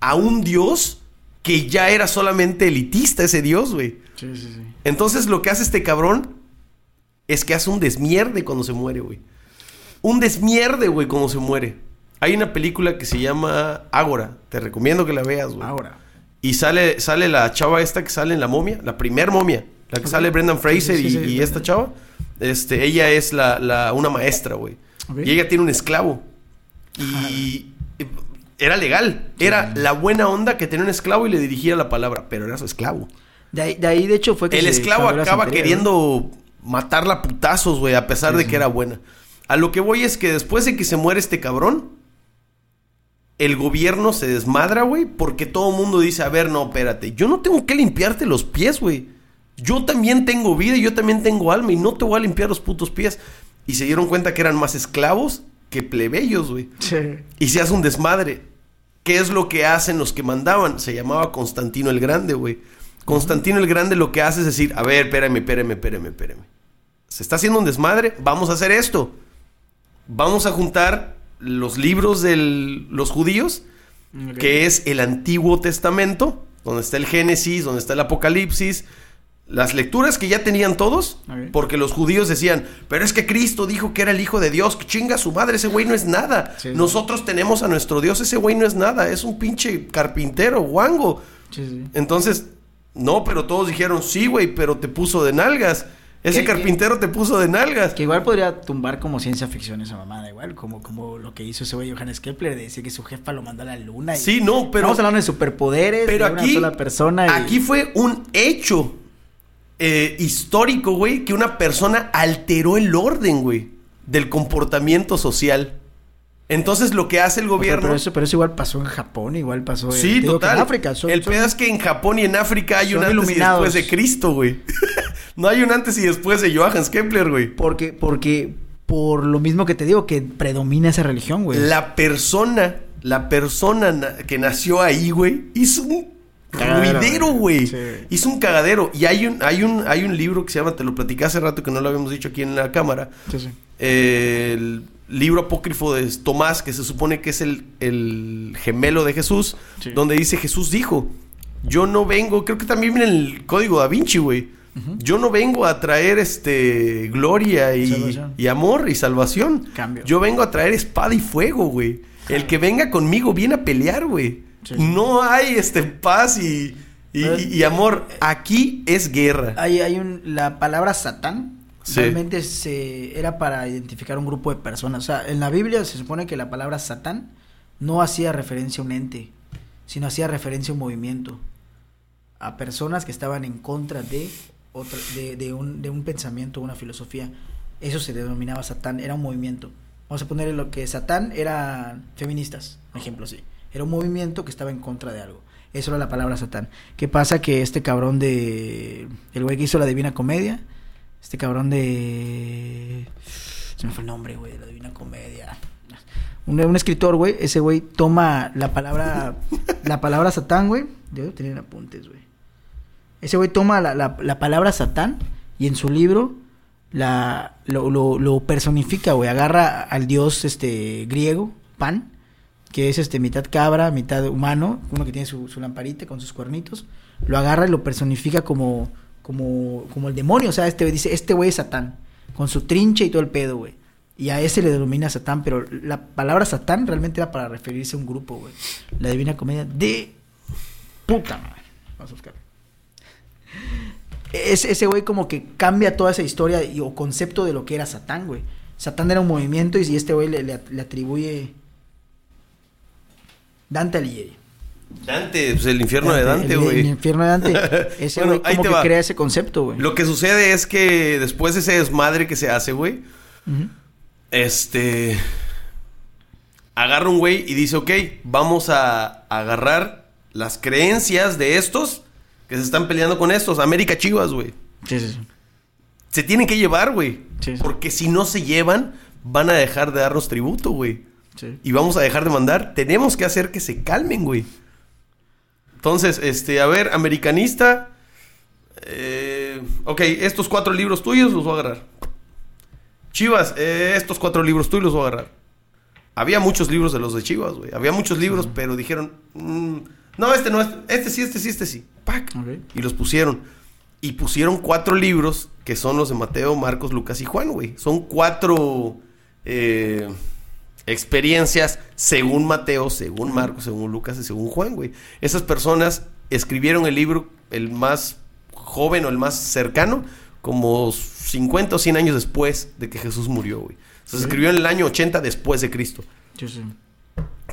a un dios que ya era solamente elitista ese dios, güey. Sí, sí, sí. Entonces lo que hace este cabrón es que hace un desmierde cuando se muere, güey. Un desmierde, güey, cuando se muere. Hay una película que se llama Ágora. Te recomiendo que la veas, güey. Ahora. Y sale, sale la chava esta que sale en la momia, la primer momia. La que sale Brendan Fraser Sí, sí, y, sí, y sí. esta chava. Este, ella es la, la- una maestra, güey. Y ella tiene un esclavo. Y y era legal. Era la buena onda que tenía un esclavo y le dirigía la palabra, pero era su esclavo. De ahí, de ahí, de hecho, fue que El se esclavo acaba queriendo matarla a putazos, güey, a pesar Sí, de sí. que era buena. A lo que voy es que después de que se muere este cabrón, el gobierno se desmadra, güey, porque todo el mundo dice, a ver, no, espérate, yo no tengo que limpiarte los pies, güey. Yo también tengo vida y yo también tengo alma y no te voy a limpiar los putos pies. Y se dieron cuenta que eran más esclavos que plebeyos, güey. Sí. Y se hace un desmadre. ¿Qué es lo que hacen los que mandaban? Se llamaba Constantino el Grande, güey. Constantino el Grande lo que hace es decir, a ver, espérame, espérame, espérame, espérame. Se está haciendo un desmadre, vamos a hacer esto. Vamos a juntar los libros de los judíos, que es el Antiguo Testamento, donde está el Génesis, donde está el Apocalipsis, las lecturas que ya tenían todos, porque los judíos decían, pero es que Cristo dijo que era el Hijo de Dios, que chinga su madre, ese güey no es nada. Sí, sí. Nosotros tenemos a nuestro Dios, ese güey no es nada, es un pinche carpintero, guango. Sí. Entonces, no, pero todos dijeron, sí, güey, pero te puso de nalgas. Ese ¿Qué- carpintero te puso de nalgas. Que igual podría tumbar como ciencia ficción esa mamada, igual, como, como lo que hizo ese güey Johannes Kepler, de decir que su jefa lo mandó a la luna. y- Sí, no, pero... Estamos hablando de superpoderes, Pero de aquí, una sola persona. y- aquí fue un hecho eh, histórico, güey, que una persona alteró el orden, güey, del comportamiento social. Entonces lo que hace el O sea, gobierno... pero, eso, pero eso igual pasó en Japón, igual pasó en, sí, total. en África. Son, el son- pedo es que en Japón y en África hay un antes y después de Cristo, güey. no hay un antes y después de Johannes Kepler, güey. Porque, porque, por lo mismo que te digo, que predomina esa religión, güey. La persona, la persona na- que nació ahí, güey, hizo un Cagadero, ruidero, güey. güey. Sí. Hizo un cagadero. Y hay un, hay un, hay un libro que se llama, te lo platicé hace rato que no lo habíamos dicho aquí en la cámara. Sí, sí. eh, el libro apócrifo de Tomás, que se supone que es el, el gemelo de Jesús, Sí. donde dice Jesús dijo, yo no vengo, creo que también viene el código da Vinci, güey. Yo no vengo a traer este gloria y, amor y salvación. Cambio. Yo vengo a traer espada y fuego, güey. El que venga conmigo viene a pelear, güey. Sí. No hay este paz y, y amor. Aquí es guerra. Hay, hay un, la palabra Satán Sí. realmente se, era para identificar un grupo de personas. O sea, en la Biblia se supone que la palabra Satán no hacía referencia a un ente, sino hacía referencia a un movimiento. A personas que estaban en contra de, otra, de, un, de un pensamiento, una filosofía. Eso se denominaba Satán, era un movimiento. Vamos a ponerle lo que Satán eran feministas, un ejemplo así. Era un movimiento que estaba en contra de algo. Eso era la palabra Satán. ¿Qué pasa? Que este cabrón de... El güey que hizo la Divina Comedia. Este cabrón de... Se me fue el nombre, güey, de la Divina Comedia. Un, un escritor, güey. Ese güey toma la palabra... la palabra Satán, güey. Debo tener apuntes, güey. Ese güey toma la, la, la palabra Satán y en su libro la, lo, lo, lo personifica, güey. Agarra al dios este griego, Pan, que es este mitad cabra, mitad humano, uno que tiene su, su lamparita con sus cuernitos. Lo agarra y lo personifica como, como, como el demonio. O sea, este dice, este güey es Satán, con su trinche y todo el pedo, güey. Y a ese le denomina Satán, pero la palabra Satán realmente era para referirse a un grupo, güey. La Divina Comedia de puta madre. Vamos a buscar. Es, ese güey como que cambia toda esa historia y, o concepto de lo que era Satán, güey. Satán era un movimiento y, y este güey le, le, le atribuye Dante Alighieri. Dante, pues el infierno de Dante, güey. El, infierno de Dante. Ese güey como que va. crea ese concepto, güey. Lo que sucede es que después de ese desmadre que se hace, güey, este. Agarra un güey y dice, ok, vamos a agarrar las creencias de estos que se están peleando con estos. América Chivas, güey. Sí, sí, sí. Se tienen que llevar, güey. Sí, sí. Porque si no se llevan, van a dejar de darnos tributo, güey. Sí. Y vamos a dejar de mandar. Tenemos que hacer que se calmen, güey. Entonces, este, a ver, americanista. eh, ok, estos cuatro libros tuyos los voy a agarrar. Chivas, eh, estos cuatro libros tuyos los voy a agarrar. Había muchos libros de los de Chivas, güey. Había muchos libros, pero dijeron, "Mm, no, este no, este, este sí, este sí, este sí. Pac. Y los pusieron. Y pusieron cuatro libros que son los de Mateo, Marcos, Lucas y Juan, güey. Son cuatro eh, experiencias según Mateo, según Marcos, según Lucas y según Juan, güey. Esas personas escribieron el libro, el más joven o el más cercano, como 50 o 100 años después de que Jesús murió, güey. Se Sí. escribió en el año 80 después de Cristo. Sí, sí.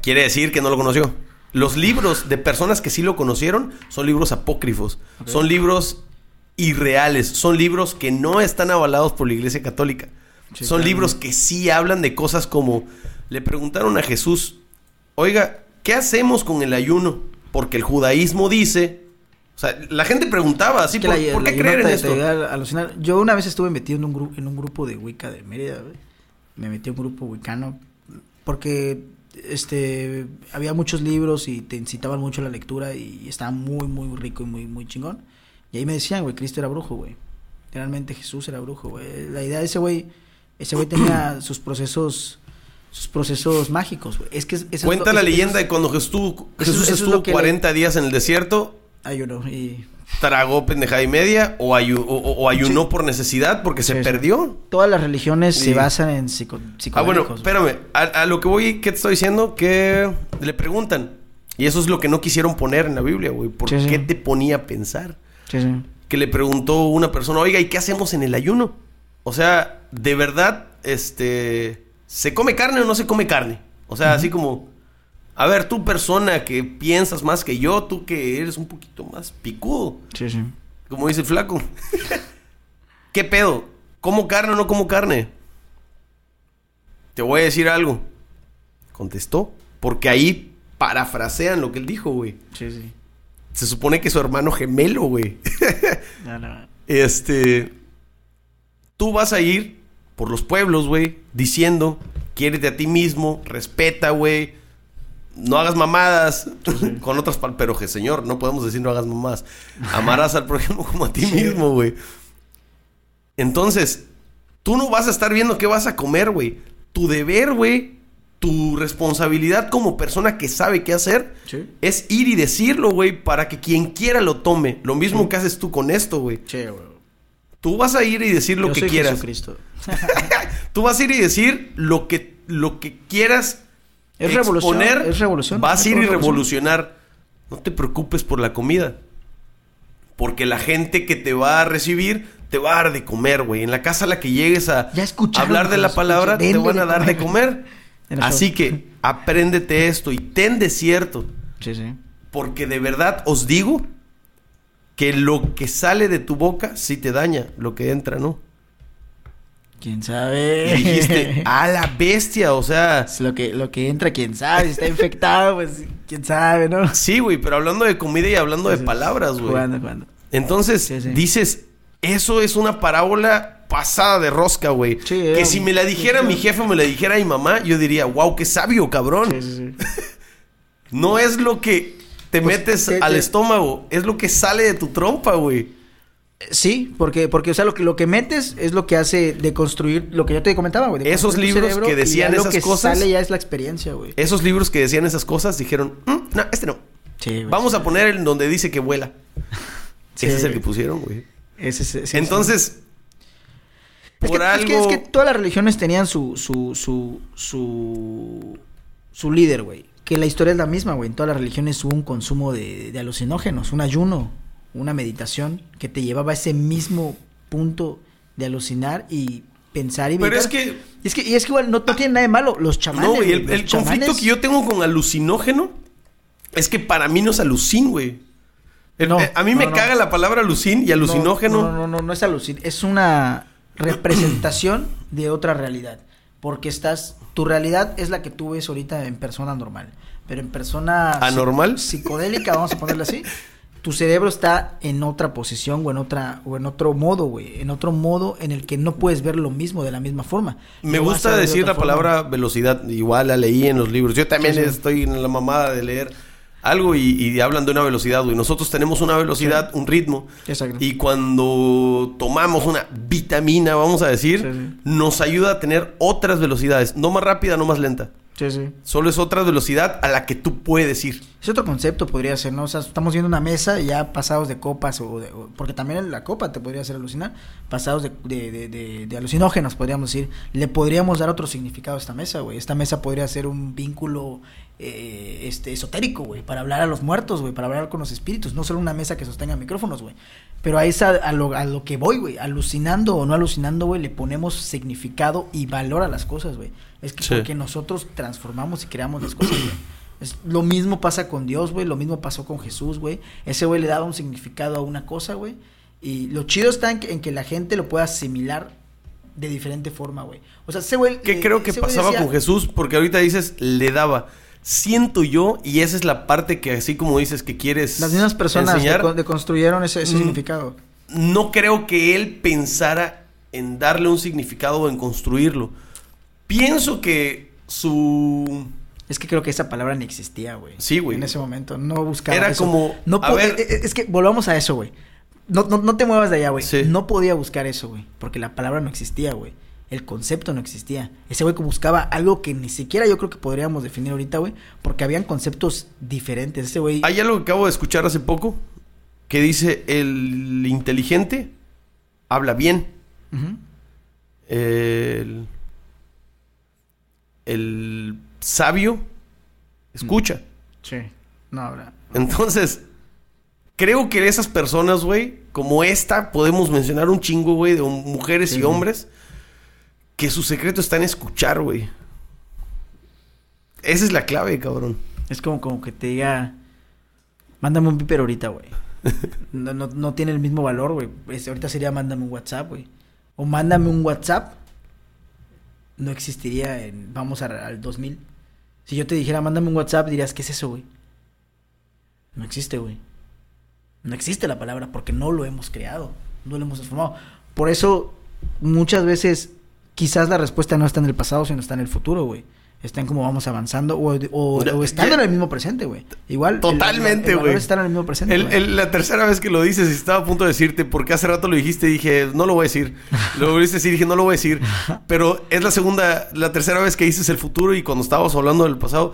Quiere decir que no lo conoció. Los libros de personas que sí lo conocieron son libros apócrifos. Son libros irreales. Son libros que no están avalados por la Iglesia Católica. Son libros que sí hablan de cosas como... Le preguntaron a Jesús, oiga, ¿qué hacemos con el ayuno? Porque el judaísmo dice... O sea, la gente preguntaba así, ¿por, la- por qué creer en esto? alucinar. Yo una vez estuve metido en un, grupo en un grupo de Wicca de Mérida. Me metí a un grupo wicano porque este había muchos libros y te incitaban mucho a la lectura y estaba muy muy rico y muy muy chingón. Y ahí me decían, güey, Cristo era brujo, güey. Realmente Jesús era brujo, güey. La idea de ese güey, ese güey tenía sus procesos sus procesos mágicos, güey. Es que es- eso es Cuenta lo- la eso- leyenda eso de es- cuando Jesús, Jesús es estuvo le- 40 días en el desierto ayuno y tragó pendejada y media o, ayu- o- ayunó Sí. por necesidad porque se Sí, perdió. todas las religiones se basan en psico, Ah, bueno, espérame. A, a lo que voy, ¿qué te estoy diciendo? Que le preguntan. Y eso es lo que no quisieron poner en la Biblia, güey. ¿Por qué te ponía a pensar? Sí, sí. Que le preguntó una persona, oiga, ¿y qué hacemos en el ayuno? O sea, de verdad, este... ¿Se come carne o no se come carne? O sea, así como... A ver, tú persona que piensas más que yo, tú que eres un poquito más picudo. Sí, sí. Como dice el flaco. ¿Qué pedo? ¿Como carne o no como carne? Te voy a decir algo. Contestó. Porque ahí parafrasean lo que él dijo, güey. Sí, sí. Se supone que es su hermano gemelo, güey. No, no. Este. Tú vas a ir por los pueblos, güey, diciendo: quiérete a ti mismo, respeta, güey. No hagas mamadas con otras que, señor, no podemos decir no hagas mamadas. Amarás al prójimo como a ti Sí. mismo, güey. Entonces, tú no vas a estar viendo qué vas a comer, güey. Tu deber, güey, tu responsabilidad como persona que sabe qué hacer Sí. es ir y decirlo, güey, para que quien quiera lo tome. Lo mismo que haces tú con esto, güey. Sí, güey. Tú vas a ir y decir lo Yo que soy quieras. Jesucristo. Tú vas a ir y decir lo que, lo que quieras. Es revolución, es revolución. Vas a ir y revolucionar. No te preocupes por la comida. Porque la gente que te va a recibir te va a dar de comer, güey. En la casa a la que llegues a Ya hablar de la palabra, te van a dar de comer. Así que apréndete esto y ten de cierto. Sí, sí. Porque de verdad os digo que lo que sale de tu boca sí te daña, lo que entra no. ¿Quién sabe? Y dijiste, a la bestia, o sea... Es lo que, lo que entra, quién sabe. Si está infectado, pues quién sabe, ¿no? Sí, güey, pero hablando de comida y hablando de Sí, palabras, güey. Jugando, jugando. Entonces, Sí, sí. dices, eso es una parábola pasada de rosca, güey. Sí, que era- si me la dijera mi jefe o me la dijera mi mamá, yo diría, wow, qué sabio, cabrón. Sí, sí, sí. No es lo que te Pues, metes te- al estómago, es lo que sale de tu trompa, güey. Sí, porque, porque, o sea, lo que, lo que metes es lo que hace de construir lo que yo te comentaba, güey. Esos libros que decían lo esas que cosas- sale ya es la experiencia, güey. Esos libros que decían esas cosas dijeron, "Mm, no, este no. Sí, güey. Vamos a poner el donde dice que vuela. Sí. Ese es el que pusieron, güey. Ese es- sí, sí. Entonces, Es que, por es que- algo... es que todas las religiones tenían su, su, su, su, su líder, güey. Que la historia es la misma, güey. En todas las religiones hubo un consumo de, de alucinógenos, un ayuno, una meditación que te llevaba a ese mismo punto de alucinar y pensar y Pero meditar. es que es que, y es que igual no, no tiene nada de malo. Los chamanes. No, güey, el, conflicto que yo tengo con alucinógeno es que para mí no es alucin, güey. No, eh, a mí me no, caga la palabra alucin y alucinógeno. No, no, no, no, no es alucin. Es una representación de otra realidad. Porque estás. Tu realidad es la que tú ves ahorita en persona normal. Pero en persona. ¿Anormal? psi- Psicodélica, vamos a ponerla así. Tu cerebro está en otra posición o en otra o en otro modo, güey, en otro modo en el que no puedes ver lo mismo de la misma forma. Me gusta de decir la forma. palabra velocidad. Igual la leí en los libros. Yo también Sí, sí. estoy en la mamada de leer algo y, y hablan de una velocidad, güey. Nosotros tenemos una velocidad, un ritmo. Exacto. Y cuando tomamos una vitamina, vamos a decir, Sí, sí. nos ayuda a tener otras velocidades. No más rápida, no más lenta. Sí, sí. Solo es otra velocidad a la que tú puedes ir. Es otro concepto, podría ser, ¿no? O sea, estamos viendo una mesa y ya pasados de copas, o, de- o- porque también en la copa te podría hacer alucinar, pasados de, de, de, de- de alucinógenos, podríamos decir. Le podríamos dar otro significado a esta mesa, güey. Esta mesa podría ser un vínculo eh, este, esotérico, güey, para hablar a los muertos, güey, para hablar con los espíritus, no solo una mesa que sostenga micrófonos, güey. Pero a, esa, a, lo, a lo que voy, güey, alucinando o no alucinando, güey, le ponemos significado y valor a las cosas, güey. Es que Sí. porque nosotros transformamos y creamos las cosas, güey. Es- lo mismo pasa con Dios, güey. Lo mismo pasó con Jesús, güey. Ese güey le daba un significado a una cosa, güey. Y lo chido está en que, en que la gente lo pueda asimilar de diferente forma, güey. O sea, ese güey... ¿Qué le- creo que pasaba decía- con Jesús? Porque ahorita dices, le daba. Siento yo, y esa es la parte que así como dices que quieres Las mismas personas enseñar, decon- deconstruyeron ese, ese Mm. significado. no creo que él pensara en darle un significado o en construirlo. Pienso que su... Es que creo que esa palabra ni existía, güey. Sí, güey. En ese momento. No buscaba Era eso. como, No a po- ver- eh, eh, Es que volvamos a eso, güey. No, no, no te muevas de allá, güey. Sí. No podía buscar eso, güey. Porque la palabra no existía, güey. El concepto no existía. Ese güey que buscaba algo que ni siquiera yo creo que podríamos definir ahorita, güey. Porque habían conceptos diferentes. Ese güey. Hay algo que acabo de escuchar hace poco que dice, el inteligente habla bien. El, el sabio escucha. Sí. No, habrá. Entonces, creo que esas personas, güey, como esta, podemos mencionar un chingo, güey, de mujeres Sí, y hombres, que su secreto está en escuchar, güey. Esa es la clave, cabrón. Es como, como que te diga. Mándame un piper ahorita, güey. No, no, no tiene el mismo valor, güey. Ahorita sería mándame un WhatsApp, güey. O mándame un WhatsApp. No existiría en. Vamos a- al 2000. Si yo te dijera mándame un WhatsApp, dirías, ¿qué es eso, güey? No existe, güey. No existe la palabra porque no lo hemos creado. No lo hemos transformado. Por eso, muchas veces, quizás la respuesta no está en el pasado, sino está en el futuro, güey. Está en cómo vamos avanzando o, o, ya- en el mismo presente, güey. Igual. el- Totalmente, el güey. es estar en el mismo presente. El- el- la tercera vez que lo dices, estaba a punto de decirte, porque hace rato lo dijiste y dije, no lo voy a decir. Lo volviste a decir y dije, no lo voy a decir. Pero es la segunda, la tercera vez que dices el futuro y cuando estábamos hablando del pasado,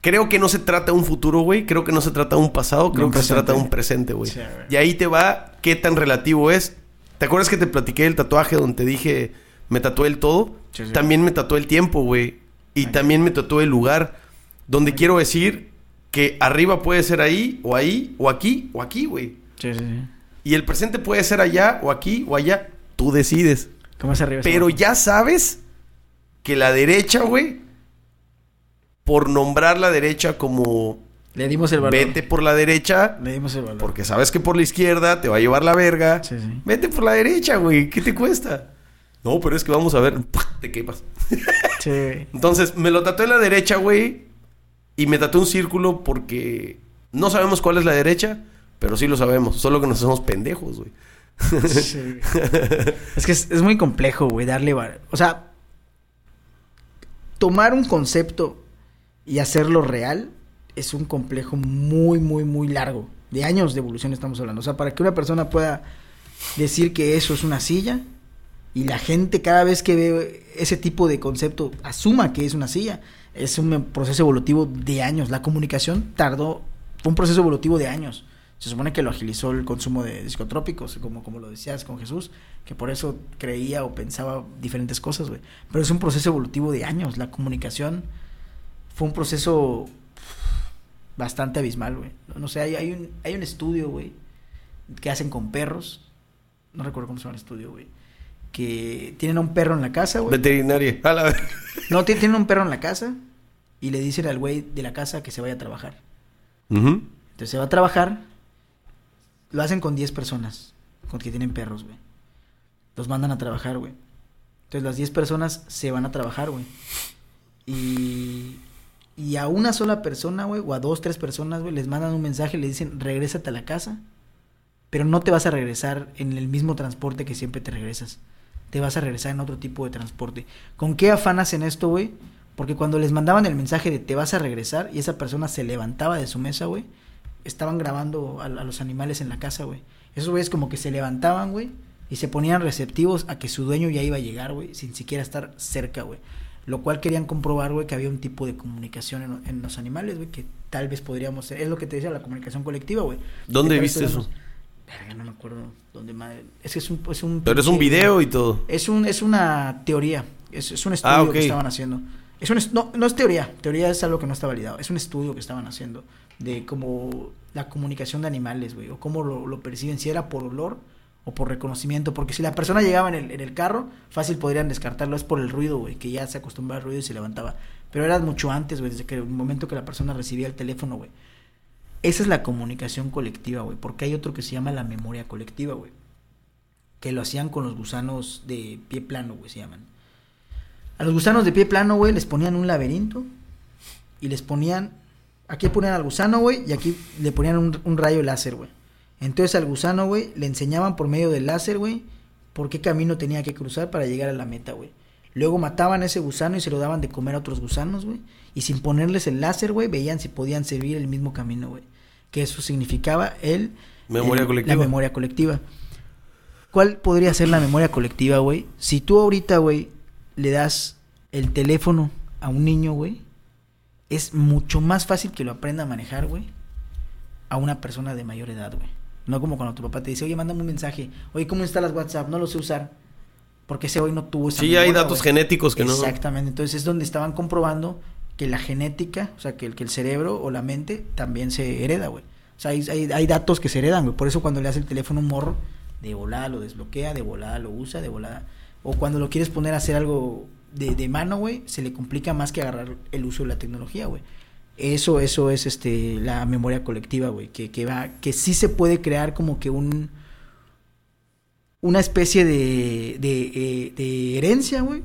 creo que no se trata de un futuro, güey. Creo que no se trata de un pasado, creo un que se trata de un presente, güey. Sí, y ahí te va qué tan relativo es. ¿Te acuerdas que te platiqué del tatuaje donde te dije, me tatué el todo? Sí, sí. También me tatué el tiempo, güey. Y también me tatué el lugar. Donde quiero decir que arriba puede ser ahí, o ahí, o aquí, o aquí, güey. Sí, sí, sí. Y el presente puede ser allá, o aquí, o allá. Tú decides. ¿Cómo es arriba? Pero ya sabes que la derecha, güey, por nombrar la derecha como Le dimos el valor. vete por la derecha, Le dimos el valor. porque sabes que por la izquierda te va a llevar la verga. Sí, sí. Vete por la derecha, güey. ¿Qué te cuesta? No, pero es que vamos a ver. Te quepas. Sí. Entonces, me lo tatué en la derecha, güey. Y me tatué un círculo porque no sabemos cuál es la derecha, pero sí lo sabemos. Solo que nos hacemos pendejos, güey. Sí. es que es, es muy complejo, güey, darle... O sea, tomar un concepto y hacerlo real es un complejo muy, muy, muy largo. De años de evolución estamos hablando. O sea, para que una persona pueda decir que eso es una silla y la gente cada vez que ve ese tipo de concepto asuma que es una silla, es un proceso evolutivo de años. La comunicación tardó, fue un proceso evolutivo de años. Se supone que lo agilizó el consumo de psicotrópicos, como, como lo decías con Jesús, que por eso creía o pensaba diferentes cosas, güey. Pero es un proceso evolutivo de años. La comunicación fue un proceso bastante abismal, güey. No sé, hay, hay, un, hay un estudio, güey, que hacen con perros. No recuerdo cómo se llama el estudio, güey. Que tienen a un perro en la casa, güey. Veterinaria. A la vez. No, ti- tienen un perro en la casa y le dicen al güey de la casa que se vaya a trabajar. Entonces se va a trabajar. Lo hacen con 10 personas con que tienen perros, güey. Los mandan a trabajar, güey. Entonces las 10 personas se van a trabajar, güey. Y, y a una sola persona, güey, o a dos, tres personas, güey, les mandan un mensaje y le dicen, regrésate a la casa. Pero no te vas a regresar en el mismo transporte que siempre te regresas. Te vas a regresar en otro tipo de transporte. ¿Con qué afán hacen esto, güey? Porque cuando les mandaban el mensaje de te vas a regresar y esa persona se levantaba de su mesa, güey, estaban grabando a, a los animales en la casa, güey. Esos güeyes como que se levantaban, güey, y se ponían receptivos a que su dueño ya iba a llegar, güey, sin siquiera estar cerca, güey. Lo cual querían comprobar, güey, que había un tipo de comunicación en, en los animales, güey, que tal vez podríamos ser. Es lo que te decía la comunicación colectiva, güey. ¿Dónde viste eso? Verga, no me acuerdo dónde madre. Es que es un, es un Pero es un video y todo. es un es una teoría, es, es un estudio Ah, ok. que estaban haciendo. Es un no, no es teoría, teoría es algo que no está validado, es un estudio que estaban haciendo de cómo la comunicación de animales, güey, o cómo lo, lo perciben, si era por olor o por reconocimiento, porque si la persona llegaba en el, en el carro, fácil podrían descartarlo, es por el ruido, güey, que ya se acostumbraba al ruido y se levantaba. Pero era mucho antes, güey, desde que el momento que la persona recibía el teléfono, güey. Esa es la comunicación colectiva, güey, porque hay otro que se llama la memoria colectiva, güey. Que lo hacían con los gusanos de pie plano, güey, se llaman. A los gusanos de pie plano, güey, les ponían un laberinto y les ponían, aquí ponían al gusano, güey, y aquí le ponían un, un rayo láser, güey. Entonces al gusano, güey, le enseñaban por medio del láser, güey, por qué camino tenía que cruzar para llegar a la meta, güey. Luego mataban a ese gusano y se lo daban de comer a otros gusanos, güey. Y sin ponerles el láser, güey, veían si podían seguir el mismo camino, güey. Que eso significaba el... Memoria el- colectiva. La memoria colectiva. ¿Cuál podría ser la memoria colectiva, güey? Si tú ahorita, güey, le das el teléfono a un niño, güey, es mucho más fácil que lo aprenda a manejar, güey, a una persona de mayor edad, güey. No como cuando tu papá te dice, oye, mándame un mensaje, oye, ¿cómo instalas WhatsApp? No lo sé usar. Porque ese hoy no tuvo esa Sí, hay datos genéticos que no. Exactamente, entonces es donde estaban comprobando que la genética, o sea, que el, que el cerebro o la mente también se hereda, güey. O sea, hay, hay, hay datos que se heredan, güey. Por eso cuando le hace el teléfono a un morro, de volada lo desbloquea, de volada lo usa, de volada. O cuando lo quieres poner a hacer algo de, de mano, güey, se le complica más que agarrar el uso de la tecnología, güey. Eso, eso es este la memoria colectiva, güey, que, que va, que sí se puede crear como que un una especie de, de, eh, de herencia, güey,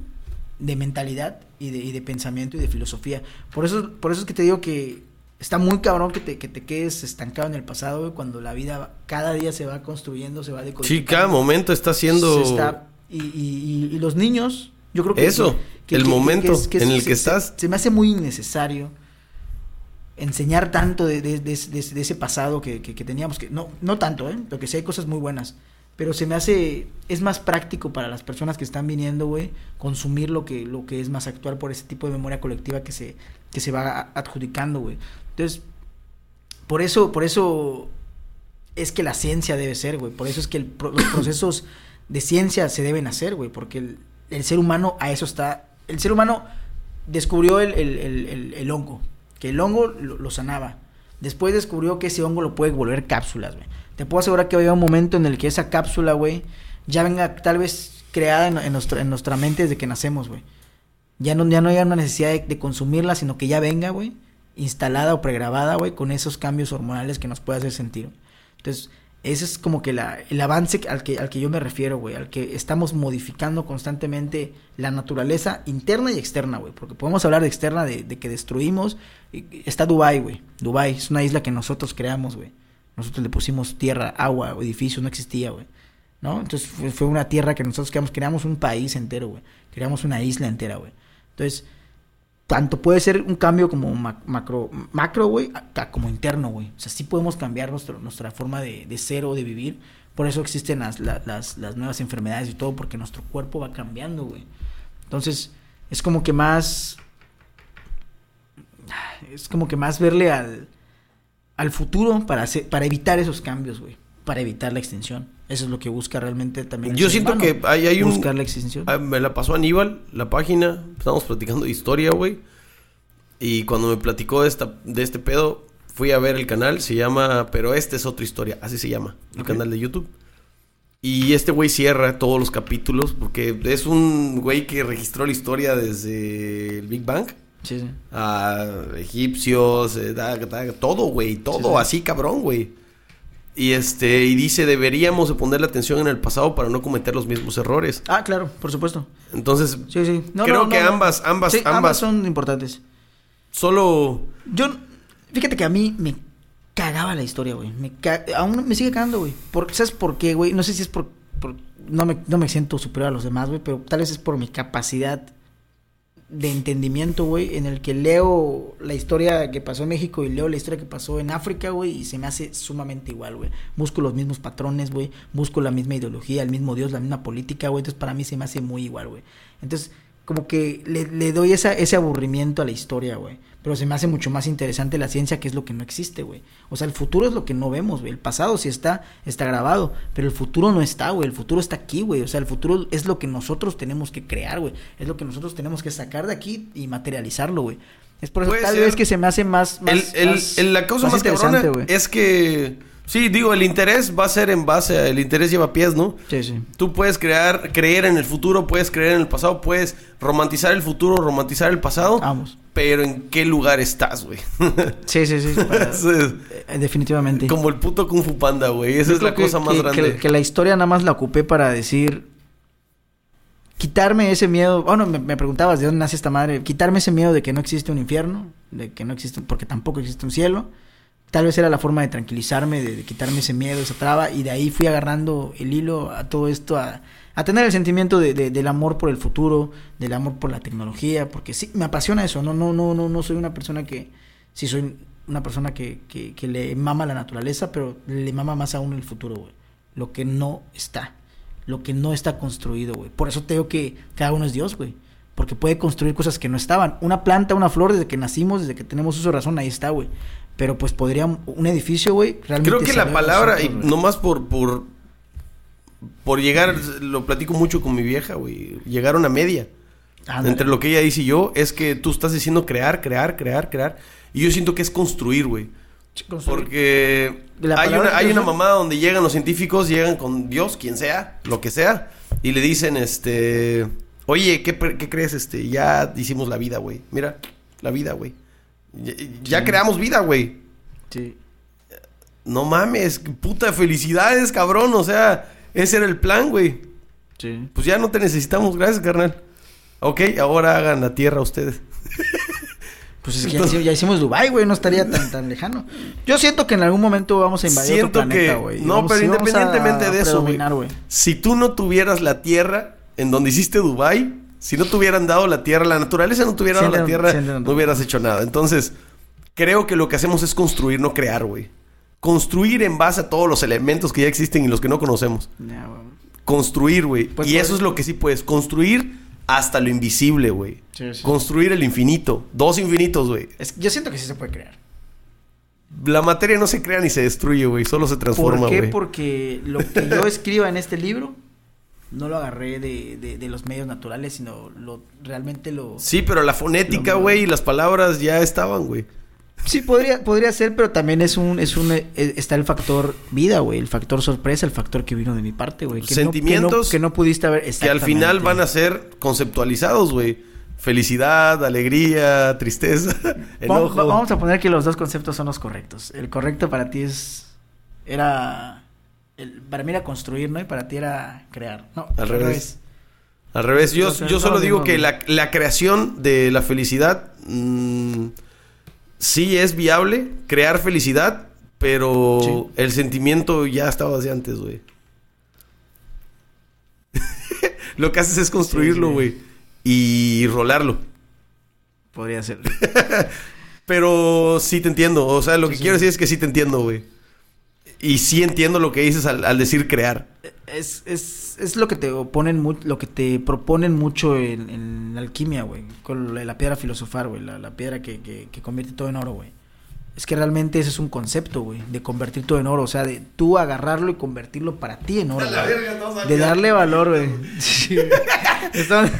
de mentalidad y de, y de pensamiento y de filosofía. Por eso, por eso es que te digo que está muy cabrón que te, que te quedes estancado en el pasado, güey, cuando la vida cada día se va construyendo, se va Sí, decodificando. cada momento está siendo. Está- y, y- y- y los niños, yo creo que... Eso, el momento en el que estás. Se, me hace muy innecesario enseñar tanto de, de- de- ese pasado que, que- que teníamos, que no, no tanto, ¿eh? Porque sí hay cosas muy buenas. Pero se me hace, es más práctico para las personas que están viniendo, güey, consumir lo que, lo que es más actual por ese tipo de memoria colectiva que se, que se va adjudicando, güey. Entonces, por eso, por eso es que la ciencia debe ser, güey. Por eso es que los procesos de ciencia se deben hacer, güey. Porque el, el ser humano a eso está. El ser humano descubrió el- el hongo. Que el hongo lo, lo sanaba. Después descubrió que ese hongo lo puede volver cápsulas, güey. Te puedo asegurar que va un momento en el que esa cápsula, güey, ya venga tal vez creada en, en nuestra, en nuestra mente desde que nacemos, güey. Ya no, ya no haya una necesidad de, de consumirla, sino que ya venga, güey, instalada o pregrabada, güey, con esos cambios hormonales que nos puede hacer sentir. Entonces, Ese es como que la, el avance al que, al que yo me refiero, güey. Al que estamos modificando constantemente la naturaleza interna y externa, güey. Porque podemos hablar de externa, de, de que destruimos. Está Dubai, güey. Dubai es una isla que nosotros creamos, güey. Nosotros le pusimos tierra, agua, edificios, no existía, güey. ¿No? Entonces fue, una tierra que nosotros creamos. Creamos un país entero, güey. Creamos una isla entera, güey. Entonces, tanto puede ser un cambio como macro, macro, güey, como interno, güey. O sea, sí podemos cambiar nuestro, nuestra forma de, de ser o de vivir. Por eso existen las, las, las, nuevas enfermedades y todo, porque nuestro cuerpo va cambiando, güey. Entonces, es como que más... Es como que más verle al, al futuro para, hacer, para evitar esos cambios, güey. Para evitar la extinción. Eso es lo que busca realmente también. Yo siento que hay, hay un. Buscar la extinción. Ah, me la pasó Aníbal, la página. Estamos platicando de historia, güey. Y cuando me platicó de, esta, de este pedo, fui a ver el canal. Se llama Pero esta es otra historia. Así se llama. El canal de YouTube. Y este güey cierra todos los capítulos porque es un güey que registró la historia desde el Big Bang. Sí, sí. A egipcios, eh, todo, güey. Todo sí, así, cabrón, güey. Y este, y dice, deberíamos de ponerle atención en el pasado para no cometer los mismos errores. Ah, claro, por supuesto. Entonces, sí, sí. creo que ambas, ambas, ambas, ambas son importantes. Solo. Yo, fíjate que a mí me cagaba la historia, güey. Me Aún me sigue cagando, güey. Por... ¿Sabes por qué, güey? No sé si es por. No, me, no me siento superior a los demás, güey, pero tal vez es por mi capacidad de entendimiento, güey, en el que leo la historia que pasó en México y leo la historia que pasó en África, güey, y se me hace sumamente igual, güey. Busco los mismos patrones, güey, busco la misma ideología, el mismo Dios, la misma política, güey, entonces para mí se me hace muy igual, güey. Entonces, como que le, le doy esa, ese aburrimiento a la historia, güey. Pero se me hace mucho más interesante la ciencia, que es lo que no existe, güey. O sea, el futuro es lo que no vemos, güey. El pasado sí está, está grabado, pero el futuro no está, güey. El futuro está aquí, güey. O sea, el futuro es lo que nosotros tenemos que crear, güey. Es lo que nosotros tenemos que sacar de aquí y materializarlo, güey. Es por eso tal vez que se me hace más... más, el, la causa más, cabrona es que Sí, digo, el interés va a ser en base a... El interés lleva pies, ¿no? Sí, sí. Tú puedes crear, creer en el futuro, puedes creer en el pasado, puedes romantizar el futuro, romantizar el pasado. Vamos. Pero ¿en qué lugar estás, güey? sí, sí, sí. Eh, definitivamente. Como el puto Kung Fu Panda, güey. Esa es la cosa más grande. Que, la historia nada más la ocupé para decir... Quitarme ese miedo... Bueno, me, me preguntabas de dónde nace esta madre. Quitarme ese miedo de que no existe un infierno. De que no existe... Porque tampoco existe un cielo Tal vez era la forma de tranquilizarme, de, quitarme ese miedo, esa traba, y de ahí fui agarrando el hilo a todo esto, a, a tener el sentimiento de, del amor por el futuro, del amor por la tecnología, porque sí, me apasiona eso, no, no, no, no, no soy una persona que, sí soy una persona que, que, que le mama la naturaleza, pero le mama más aún el futuro, güey, lo que no está, lo que no está construido, güey, por eso tengo que cada uno es Dios, güey, porque puede construir cosas que no estaban, una planta, una flor, desde que nacimos, desde que tenemos uso de razón, ahí está, güey, pero pues podría un edificio, güey, realmente. Creo que la palabra, y nomás por, por, por llegar, lo platico mucho con mi vieja, güey, llegar a una media. Entre lo que ella dice y yo, es que tú estás diciendo crear, crear, crear, crear. Y yo siento que es construir, güey. Porque hay una, hay una mamada donde llegan los científicos, llegan con Dios, quien sea, lo que sea, y le dicen, este, oye, ¿qué, qué crees? Este, ya hicimos la vida, güey. Mira, la vida, güey. Ya, creamos vida, güey. Sí. No mames, puta felicidades, cabrón. O sea, ese era el plan, güey. Sí. Pues ya no te necesitamos, gracias, carnal. Ok, ahora hagan la tierra ustedes. Pues es que ya, hicimos Dubai, güey, no estaría tan, tan lejano. Yo siento que en algún momento vamos a invadir otro planeta, güey. No, pero independientemente de eso, güey. Si tú no tuvieras la tierra en donde hiciste Dubai, si no te hubieran dado la tierra, la naturaleza no tuviera dado la tierra, no hubieras hecho nada. Entonces, creo que lo que hacemos es construir, no crear, güey. Construir en base a todos los elementos que ya existen y los que no conocemos. construir, güey. Pues y eso es lo que sí puedes. Construir hasta lo invisible, güey. Construir el infinito. Dos infinitos, güey. yo siento que sí se puede crear. La materia no se crea ni se destruye, güey. Solo se transforma, güey. ¿Por qué? Porque lo que yo escriba en este libro no lo agarré de, de, los medios naturales, sino lo realmente lo... Sí, pero la fonética, güey, y las palabras ya estaban, güey. Sí, podría, podría ser, pero también es un, es un, eh, está el factor vida, güey, el factor sorpresa, el factor que vino de mi parte, güey. Sentimientos que no, pudiste haber, que al final van a ser conceptualizados, güey. Felicidad, alegría, tristeza, enojo. Vamos, vamos a poner que los dos conceptos son los correctos. El correcto para ti es, era el- para mí era construir, ¿no? Y para ti era crear. No, Al revés. Al revés, yo, yo solo digo que la, la creación de la felicidad mm, sí es viable, crear felicidad, pero Sí. el sentimiento ya estaba desde antes, güey. Lo que haces es construirlo, Sí, sí. güey, y rolarlo. Podría ser. Pero sí te entiendo, o sea, lo Sí, que quiero decir es que sí te entiendo, güey. Y sí entiendo lo que dices al, al decir crear. Es, es, es lo que te oponen mu- lo que te proponen mucho en, en la alquimia, güey. Con la, la piedra filosofar, güey. La, la piedra que, que, que convierte todo en oro, güey. Es que realmente ese es un concepto, güey. De convertir todo en oro. O sea, de tú agarrarlo y convertirlo para ti en oro. De darle valor, güey. Sí, güey. Estamos,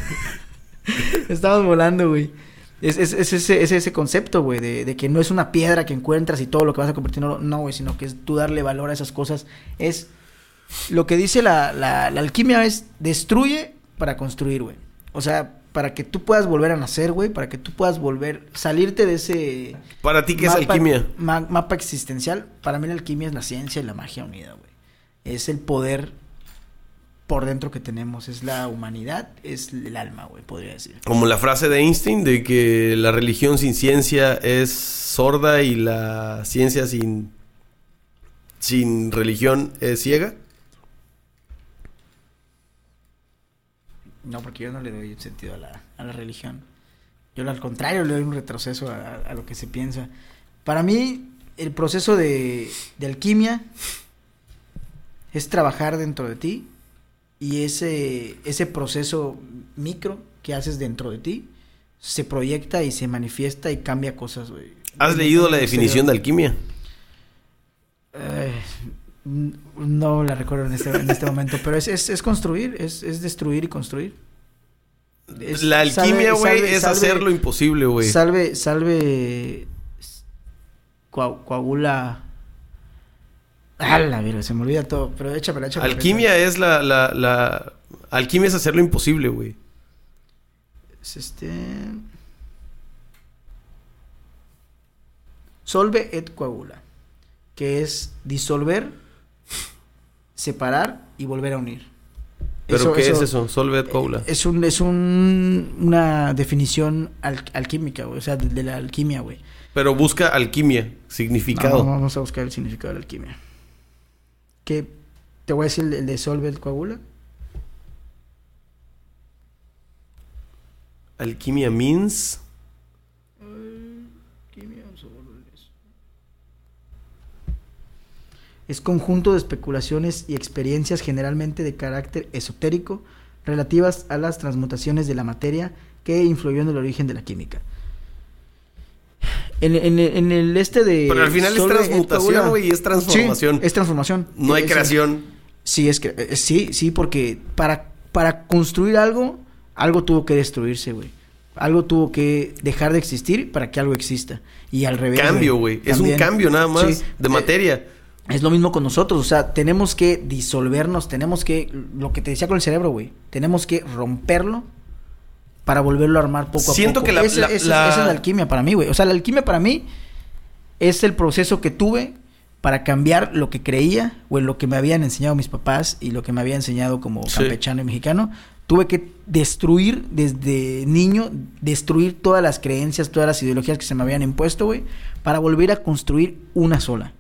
estamos volando, güey. Es, es, es ese, es ese concepto, güey, de, de que no es una piedra que encuentras y todo lo que vas a convertir en oro. No, güey, sino que es tú darle valor a esas cosas. Es lo que dice la, la, la alquimia es destruye para construir, güey. O sea, para que tú puedas volver a nacer, güey, para que tú puedas volver, salirte de ese... Para ti, ¿qué es alquimia? ma- mapa existencial. Para mí la alquimia es la ciencia y la magia unida, güey. Es el poder por dentro que tenemos. Es la humanidad, es el alma, güey, podría decir. Como la frase de Einstein de que la religión sin ciencia es sorda y la ciencia sin, sin religión es ciega. No, porque yo no le doy sentido a la, a la religión. Yo al contrario le doy un retroceso a, a lo que se piensa. Para mí, el proceso de, de alquimia es trabajar dentro de ti y ese, ese proceso micro que haces dentro de ti se proyecta y se manifiesta y cambia cosas, güey. ¿Has leído la definición de alquimia? Eh, no la recuerdo en este, en este momento, pero es, es, es construir, es, es destruir y construir. La alquimia, güey, es salve- hacer lo imposible, güey. Salve, salve, coa- coagula. Ah, la verga, se me olvida todo, pero échamela, échamela. Alquimia es la, la, la... Alquimia es hacer lo imposible, güey. Es este... Solve et coagula, que es disolver, separar y volver a unir. ¿Pero Eso- qué eso- es eso? Solvet coula. Es un, es un, una definición al- alquímica, güey, o sea, de, de la alquimia, güey. Pero busca alquimia, significado. Vamos, vamos a buscar el significado de la alquimia. ¿Qué? ¿Te voy a decir el, el de solve et coagula? Alquimia means... Es conjunto de especulaciones y experiencias generalmente de carácter esotérico relativas a las transmutaciones de la materia que influyó en el origen de la química. En, en- en el este de... Pero al final es et transmutación, güey, es transformación. Sí, es transformación. No hay Es- creación. Sí, es que eh, sí, sí, porque para, para construir algo, algo tuvo que destruirse, güey. Algo tuvo que dejar de existir para que algo exista. Y al revés. Cambio, güey. Es un cambio nada más Sí. de Eh, materia. Es lo mismo con nosotros, o sea, tenemos que disolvernos, tenemos que, lo que te decía con el cerebro, güey, tenemos que romperlo para volverlo a armar poco a Siento poco. que la- esa es la alquimia para mí, güey. O sea, la alquimia para mí es el proceso que tuve para cambiar lo que creía o en lo que me habían enseñado mis papás y lo que me había enseñado como Sí. campechano y mexicano. Tuve que destruir desde niño, destruir todas las creencias, todas las ideologías que se me habían impuesto, güey, para volver a construir una sola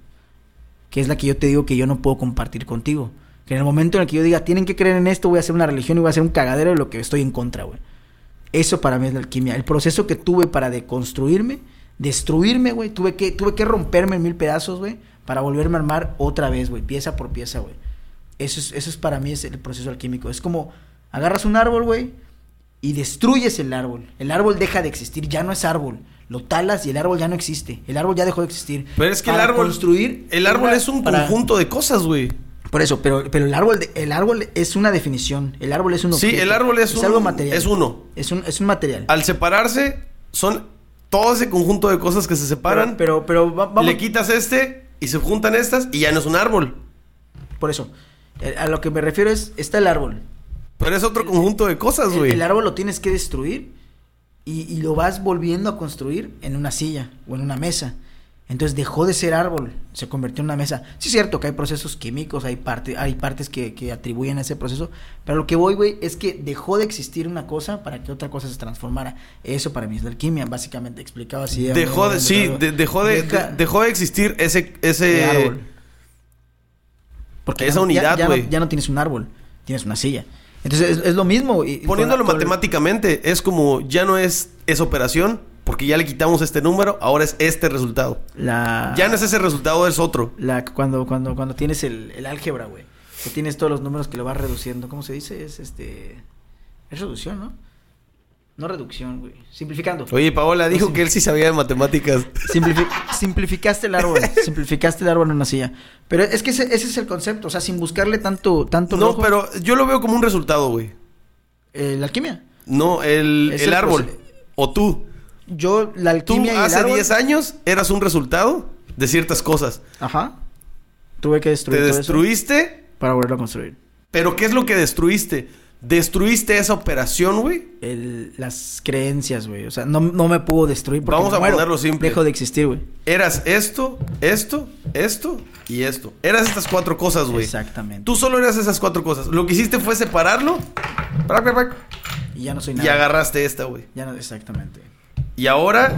que es la que yo te digo que yo no puedo compartir contigo. Que en el momento en el que yo diga, tienen que creer en esto, voy a hacer una religión y voy a hacer un cagadero de lo que estoy en contra, güey. Eso para mí es la alquimia. El proceso que tuve para deconstruirme, destruirme, güey. Tuve que, tuve que romperme en mil pedazos, güey, para volverme a armar otra vez, güey, pieza por pieza, güey. Eso es, eso es para mí es el proceso alquímico. Es como agarras un árbol, güey, y destruyes el árbol. El árbol deja de existir, ya no es árbol. Lo talas y el árbol ya no existe. El árbol ya dejó de existir. Pero es que el Para árbol... construir El árbol es un para- conjunto de cosas, güey. Por eso, pero, pero el árbol de- el árbol es una definición. El árbol es un Sí, el árbol es un- algo material. es uno. Es un, es un material. Al separarse, son todo ese conjunto de cosas que se separan. Pero, pero, va- vamos. Le quitas este y se juntan estas y ya no es un árbol. Por eso. eh, A lo que me refiero es, está el árbol. Pero es otro conjunto de cosas, El, güey. el árbol lo tienes que destruir y, y lo vas volviendo a construir en una silla o en una mesa. Entonces dejó de ser árbol, se convirtió en una mesa. Sí es cierto que hay procesos químicos, hay, parte, hay partes que, que atribuyen a ese proceso, pero lo que voy, güey, es que dejó de existir una cosa para que otra cosa se transformara. Eso para mí es la alquimia, básicamente explicaba así. Dejó de, sí, dejó de, dejó de existir ese, ese árbol. Porque esa unidad, güey. Ya, ya, no tienes un árbol, tienes una silla. Entonces es, lo mismo. Poniéndolo matemáticamente, es como ya no es esa operación, porque ya le quitamos este número, ahora es este resultado. La... Ya no es ese resultado, es otro. La, cuando, cuando, cuando tienes el, el álgebra, güey. Que tienes todos los números que lo vas reduciendo. ¿Cómo se dice? Es este. Es reducción, ¿no? No reducción, güey. Simplificando. Oye, Paola dijo que él sí sabía de matemáticas. simplificaste el árbol. simplificaste el árbol en una silla. Pero es que ese, es el concepto. O sea, sin buscarle tanto, tanto No, pero yo lo veo como un resultado, güey. ¿La alquimia? No, el, el árbol. O tú yo, la alquimia Tú, hace 10 años eras un resultado de ciertas cosas. Ajá. Tuve que destruir. Te destruiste. para volverlo a construir. Pero ¿qué es lo que destruiste? Destruiste esa operación, güey. Las creencias, güey. O sea, no, me pudo destruir porque Vamos a ponerlo simple. Dejo de existir, güey. Eras esto, esto, esto y esto. Eras estas cuatro cosas, güey. Exactamente. Tú solo eras esas cuatro cosas. Lo que hiciste fue separarlo. Y ya no soy nada. Y agarraste esta, güey. Ya no, exactamente. Y ahora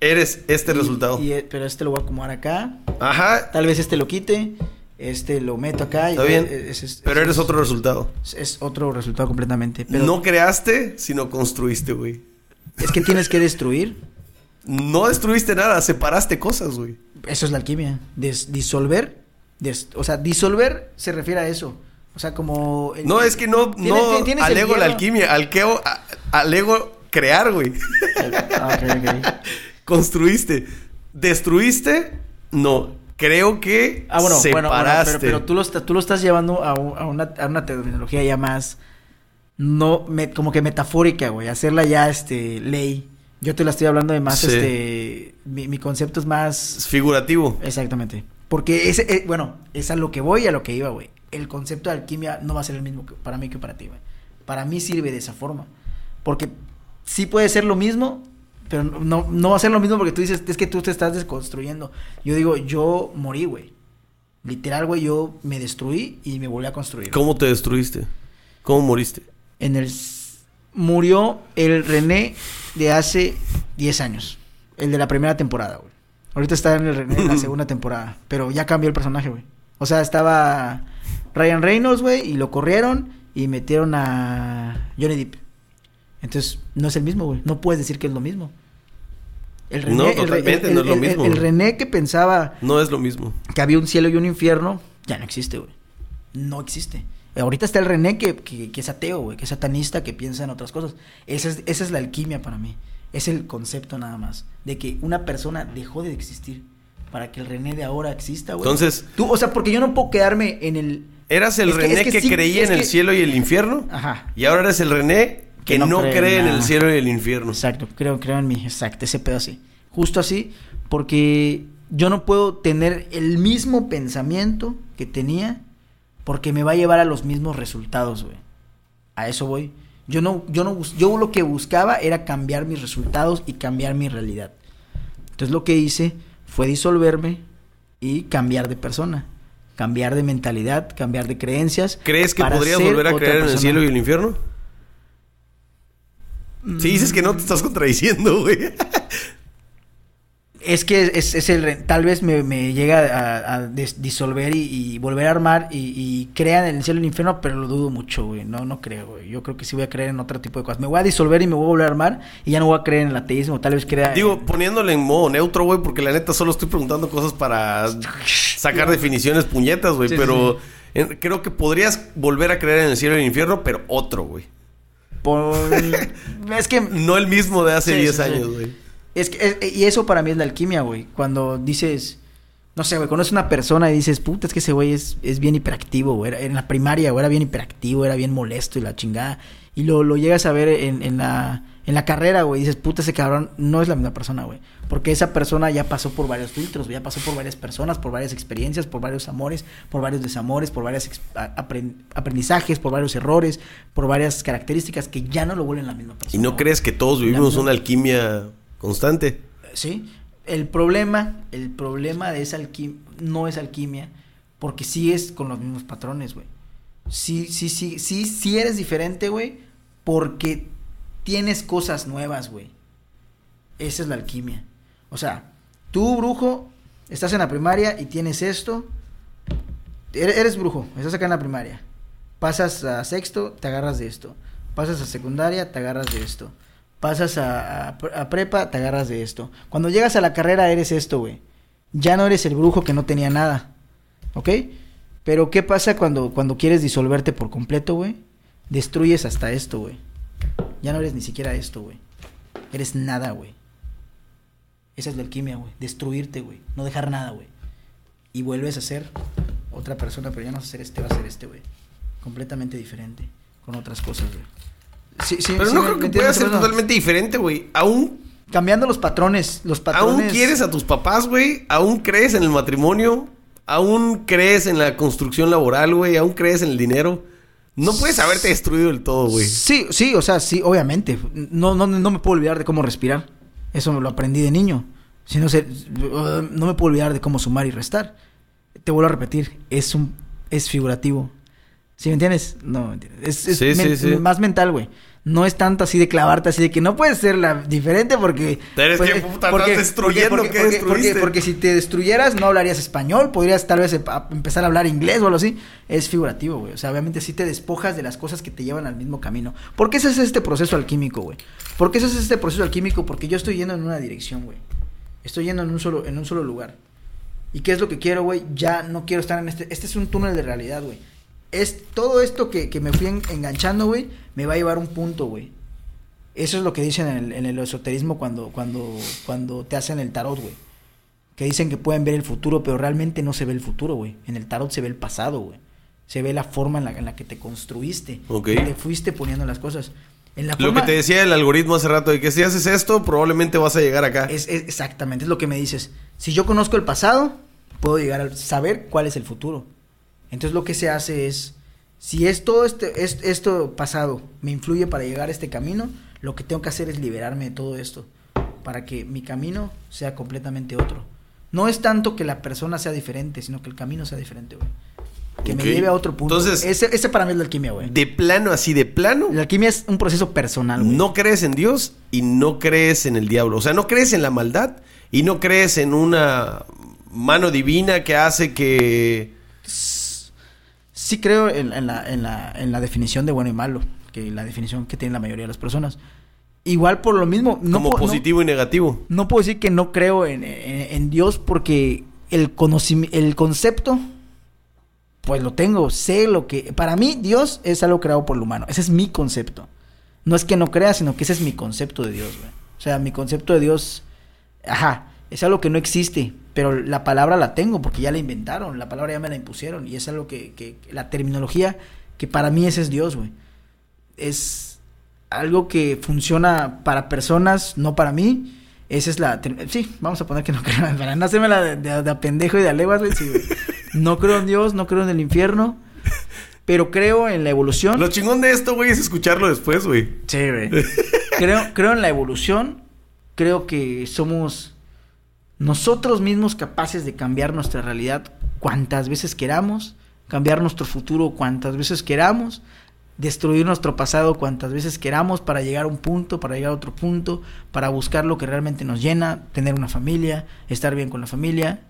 eres este resultado. Eh, pero este lo voy a acomodar acá. Ajá. Tal vez este lo quite. Este lo meto acá. Está bien. pero eres otro resultado. Es, otro resultado completamente. No creaste, sino construiste, güey. Es que tienes que destruir. No destruiste nada, separaste cosas, güey. Eso es la alquimia. disolver. o sea, disolver se refiere a eso. O sea, como... no, es que no, no alego la alquimia, alqueo, alego crear, güey. Ah, Construiste. ¿Destruiste? No. Creo que ah, bueno, separaste. pero, tú, lo, tú lo estás llevando a, una, a una terminología ya más... No, como que metafórica, güey. Hacerla ya, este, ley. Yo te la estoy hablando de más, este... Mi, concepto es más... figurativo. Exactamente. Porque ese, eh, bueno, es a lo que voy y a lo que iba, güey. El concepto de alquimia no va a ser el mismo para mí que para ti, güey. Para mí sirve de esa forma. Porque sí puede ser lo mismo, pero no, no va a ser lo mismo porque tú dices, es que tú te estás desconstruyendo. Yo digo, yo morí, güey. Literal, güey, yo me destruí y me volví a construir. ¿Cómo te destruiste? ¿Cómo moriste? En el... Murió el René de hace 10 años. El de la primera temporada, güey. Ahorita está en el René de la segunda temporada. Pero ya cambió el personaje, güey. O sea, estaba Ryan Reynolds, güey, y lo corrieron y metieron a Johnny Depp. Entonces, no es el mismo, güey. No puedes decir que es lo mismo. El René, no, totalmente no es lo mismo. El, René que pensaba... No es lo mismo. Que había un cielo y un infierno, ya no existe, güey. No existe. Ahorita está el René que, que, es ateo, güey, que es satanista, que piensa en otras cosas. Esa es, esa es la alquimia para mí. Es el concepto nada más. De que una persona dejó de existir para que el René de ahora exista, güey. Entonces... Tú, o sea, porque yo no puedo quedarme en el... ¿Eras el René que, creía en el cielo y el infierno? Ajá. Y ahora eres el René que, no, cree, en, el cielo y el infierno. Exacto, creo, creo en mí, exacto, ese pedo así. Justo así, porque yo no puedo tener el mismo pensamiento que tenía porque me va a llevar a los mismos resultados, güey. A eso voy. Yo no, yo no, yo lo que buscaba era cambiar mis resultados y cambiar mi realidad. Entonces lo que hice fue disolverme y cambiar de persona, cambiar de mentalidad, cambiar de creencias. ¿Crees que podrías volver a creer en el cielo y el infierno? Si dices que no te estás contradiciendo, güey. Es que es, el tal vez me, llega a, disolver y, volver a armar y, y crean el cielo y el infierno, pero lo dudo mucho, güey. No, no creo, güey. Yo creo que sí voy a creer en otro tipo de cosas. Me voy a disolver y me voy a volver a armar y ya no voy a creer en el ateísmo. Tal vez crea. Digo, poniéndole en modo neutro, güey, porque la neta solo estoy preguntando cosas para sacar definiciones puñetas, güey. pero creo que podrías volver a creer en el cielo y el infierno, pero otro, güey. Es que... No el mismo de hace 10 años, güey. Es que, y eso para mí es la alquimia, güey. Cuando dices, no sé, güey, conoces una persona y dices, puta, es que ese güey es, es bien hiperactivo, güey. En la primaria, güey, era bien hiperactivo, era bien molesto y la chingada. Y lo, lo llegas a ver en, en la en la carrera, güey, dices, puta, ese cabrón no es la misma persona, güey. Porque esa persona ya pasó por varios filtros, ya pasó por varias personas, por varias experiencias, por varios amores, por varios desamores, por varios aprendizajes, por varios errores, por varias características que ya no lo vuelven la misma persona. ¿Y no crees que todos vivimos una alquimia constante? Sí. el problema, el problema de esa alquimia no es alquimia, porque sí es con los mismos patrones, güey. Sí, sí, sí, sí, sí eres diferente, güey, porque tienes cosas nuevas, güey. Esa es la alquimia. O sea, tú, brujo, estás en la primaria y tienes esto. Eres brujo, estás acá en la primaria. Pasas a sexto, te agarras de esto. Pasas a secundaria, te agarras de esto. Pasas a, prepa, te agarras de esto. Cuando llegas a la carrera, eres esto, güey. Ya no eres el brujo que no tenía nada. ¿Ok? Pero ¿qué pasa cuando, cuando quieres disolverte por completo, güey? Destruyes hasta esto, güey. Ya no eres ni siquiera esto, güey. Eres nada, güey. Esa es la alquimia, güey. Destruirte, güey. No dejar nada, güey. Y vuelves a ser otra persona, pero ya no vas a ser este, va a ser este, güey. Completamente diferente. Con otras cosas, güey. Sí, sí, pero no creo que pueda ser totalmente diferente, güey. Aún. Cambiando los patrones, los patrones. Aún quieres a tus papás, güey. Aún crees en el matrimonio. Aún crees en la construcción laboral, güey. Aún crees en el dinero. No puedes haberte destruido del todo, güey. Sí, sí, o sea, sí, obviamente. No, no, no me puedo olvidar de cómo respirar. Eso me lo aprendí de niño. Si no sé, no me puedo olvidar de cómo sumar y restar. Te vuelvo a repetir, es un es figurativo. ¿Sí me entiendes? No, es, es más mental, güey no es tanto así de clavarte así de que no puedes ser la diferente porque Eres pues, que puta, porque, destruyendo porque, porque, porque, si te destruyeras no hablarías español, podrías tal vez empezar a hablar inglés o algo así. Es figurativo, güey. O sea, obviamente sí te despojas de las cosas que te llevan al mismo camino. ¿Por qué ese es este proceso alquímico, güey? ¿Por qué ese es este proceso alquímico? Porque yo estoy yendo en una dirección, güey. Estoy yendo en un solo en un solo lugar. ¿Y qué es lo que quiero, güey? Ya no quiero estar en este este es un túnel de realidad, güey es todo esto que, me fui enganchando, güey, me va a llevar un punto, güey. Eso es lo que dicen en el, en el esoterismo cuando, cuando, cuando te hacen el tarot, güey. Que dicen que pueden ver el futuro, pero realmente no se ve el futuro, güey. En el tarot se ve el pasado, güey. Se ve la forma en la, en la que te construiste. Ok. Te fuiste poniendo las cosas. En la lo que te decía el algoritmo hace rato, de que si haces esto, probablemente vas a llegar acá. Es, exactamente, es lo que me dices. Si yo conozco el pasado, puedo llegar a saber cuál es el futuro. Entonces lo que se hace es, si es todo este, es, esto pasado me influye para llegar a este camino, lo que tengo que hacer es liberarme de todo esto, para que mi camino sea completamente otro. No es tanto que la persona sea diferente, sino que el camino sea diferente, güey. Que me lleve a otro punto. Entonces, ese, ese para mí es la alquimia, güey. De plano, así de plano. La alquimia es un proceso personal, güey. No crees en Dios y no crees en el diablo. O sea, no crees en la maldad y no crees en una mano divina que hace que sí creo en, la, en, la, en la definición de bueno y malo, que la definición que tiene la mayoría de las personas. Igual por lo mismo. No Como positivo y negativo. No puedo decir que no creo en, Dios porque el, el concepto, pues lo tengo. Sé lo que. Para mí, Dios es algo creado por el humano. Ese es mi concepto. No es que no crea, sino que ese es mi concepto de Dios, güey. O sea, mi concepto de Dios. Ajá. Es algo que no existe pero la palabra la tengo porque ya la inventaron, la palabra ya me la impusieron y es algo que, que la terminología que para mí ese es Dios, güey. Es algo que funciona para personas, no para mí. Esa es la... Sí, vamos a poner que no creo, para no hacerme la de, de, pendejo y de aleguas, güey. No creo en Dios, no creo en el infierno, pero creo en la evolución. Lo chingón de esto, güey, es escucharlo después, güey. Sí, güey. creo, creo en la evolución, creo que somos nosotros mismos capaces de cambiar nuestra realidad cuantas veces queramos, cambiar nuestro futuro cuantas veces queramos, destruir nuestro pasado cuantas veces queramos para llegar a un punto, para llegar a otro punto, para buscar lo que realmente nos llena, tener una familia, estar bien con la familia.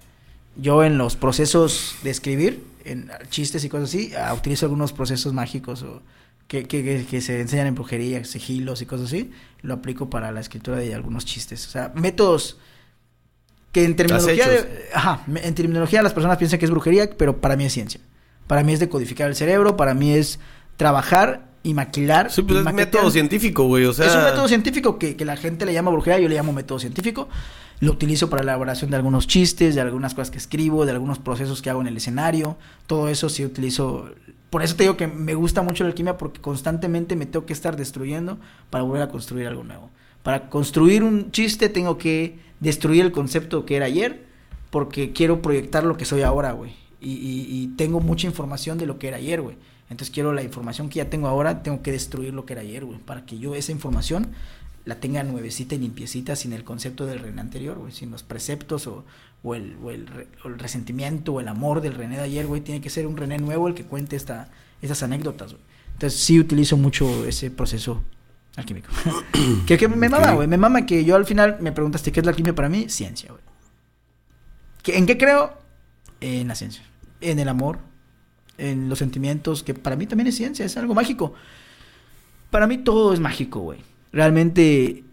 Yo en los procesos de escribir, en chistes y cosas así, ah, utilizo algunos procesos mágicos o que, que, que, se enseñan en brujería, sigilos y cosas así, lo aplico para la escritura de algunos chistes. O sea, métodos que en terminología, ajá, en terminología las personas piensan que es brujería, pero para mí es ciencia. Para mí es decodificar el cerebro, para mí es trabajar y maquilar. Sí, pues es método científico, güey, o sea... Es un método científico que, que, la gente le llama brujería, yo le llamo método científico. Lo utilizo para la elaboración de algunos chistes, de algunas cosas que escribo, de algunos procesos que hago en el escenario. Todo eso sí utilizo... Por eso te digo que me gusta mucho la alquimia porque constantemente me tengo que estar destruyendo para volver a construir algo nuevo. Para construir un chiste tengo que destruir el concepto que era ayer porque quiero proyectar lo que soy ahora, güey. Y, tengo mucha información de lo que era ayer, güey. Entonces quiero la información que ya tengo ahora, tengo que destruir lo que era ayer, güey. Para que yo esa información la tenga nuevecita y limpiecita sin el concepto del René anterior, güey, sin los preceptos o, el, o, el, resentimiento o el amor del René de ayer, güey, tiene que ser un René nuevo el que cuente esta, esas anécdotas, güey. Entonces sí utilizo mucho ese proceso alquímico. que, que me mama, güey, me mama que yo al final me preguntaste qué es la alquimia para mí, ciencia, güey. ¿En qué creo? En la ciencia, en el amor, en los sentimientos, que para mí también es ciencia, es algo mágico. Para mí todo es mágico, güey realmente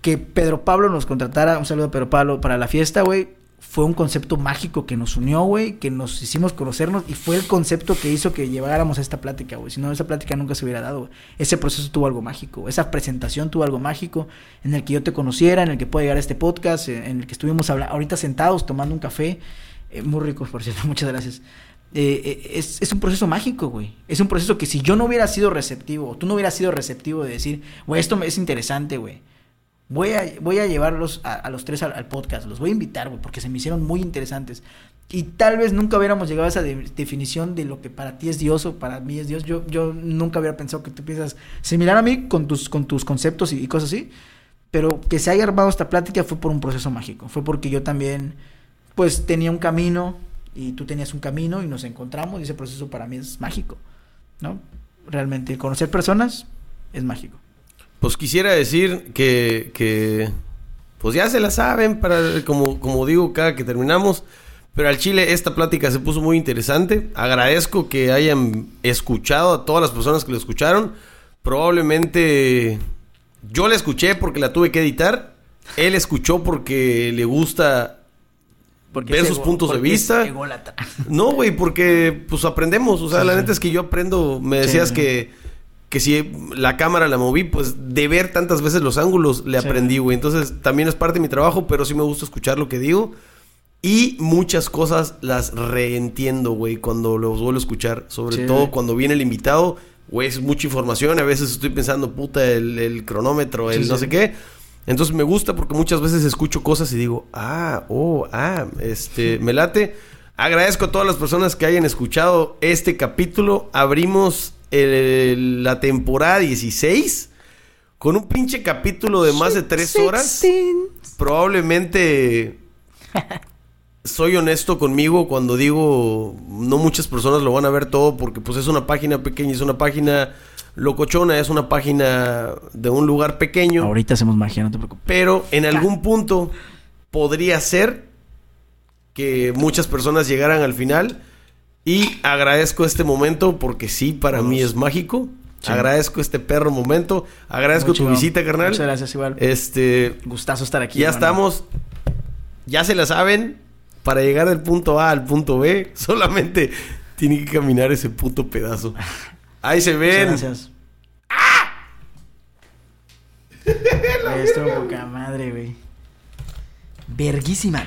que Pedro Pablo nos contratara, un saludo a Pedro Pablo, para la fiesta, güey, fue un concepto mágico que nos unió, güey, que nos hicimos conocernos y fue el concepto que hizo que lleváramos a esta plática, güey. Si no, esa plática nunca se hubiera dado, güey. Ese proceso tuvo algo mágico, esa presentación tuvo algo mágico en el que yo te conociera, en el que pueda llegar a este podcast, en el que estuvimos ahorita sentados tomando un café. Eh, muy rico, por cierto, muchas gracias. Eh, eh, es, es, un proceso mágico, güey. Es un proceso que si yo no hubiera sido receptivo, o tú no hubieras sido receptivo de decir, güey, esto es interesante, güey. Voy a, voy a llevarlos a, los tres al, podcast, los voy a invitar, porque se me hicieron muy interesantes. Y tal vez nunca hubiéramos llegado a esa de, definición de lo que para ti es Dios o para mí es Dios. Yo, yo nunca hubiera pensado que tú piensas similar a mí con tus, con tus conceptos y, y cosas así. Pero que se haya armado esta plática fue por un proceso mágico. Fue porque yo también, pues, tenía un camino y tú tenías un camino y nos encontramos y ese proceso para mí es mágico, ¿no? Realmente conocer personas es mágico. Pues quisiera decir que, que pues ya se la saben, para, como, como digo cada que terminamos, pero al Chile esta plática se puso muy interesante. Agradezco que hayan escuchado a todas las personas que lo escucharon. Probablemente yo la escuché porque la tuve que editar. Él escuchó porque le gusta porque ver sus puntos de vista. No, güey, porque pues aprendemos. O sea, sí, la neta es que yo aprendo. Me decías sí, que, que si la cámara la moví, pues de ver tantas veces los ángulos le aprendí, güey. Entonces también es parte de mi trabajo, pero sí me gusta escuchar lo que digo. Y muchas cosas las reentiendo, güey, cuando los vuelvo a escuchar. Sobre todo cuando viene el invitado, güey, es mucha información. A veces estoy pensando, puta, el, el cronómetro, el no sé qué. Entonces me gusta porque muchas veces escucho cosas y digo, ah, oh, ah, este, me late. Agradezco a todas las personas que hayan escuchado este capítulo. Abrimos el, la temporada 16 con un pinche capítulo de más de tres horas. Probablemente soy honesto conmigo cuando digo no muchas personas lo van a ver todo porque pues es una página pequeña, es una página locochona, es una página de un lugar pequeño. Ahorita hacemos magia, no te preocupes. Pero en algún punto podría ser que muchas personas llegaran al final y agradezco este momento porque sí, para Vamos. mí es mágico. Sí. Agradezco este perro momento. Agradezco Mucho tu visita, carnal. Muchas gracias, igual. Este. Gustazo estar aquí. Ya hermano. estamos. Ya se la saben para llegar del punto A al punto B, solamente tiene que caminar ese puto pedazo. Ahí se ven. Muchas gracias. ¡Ah! Esto poca madre, güey. Verguísima.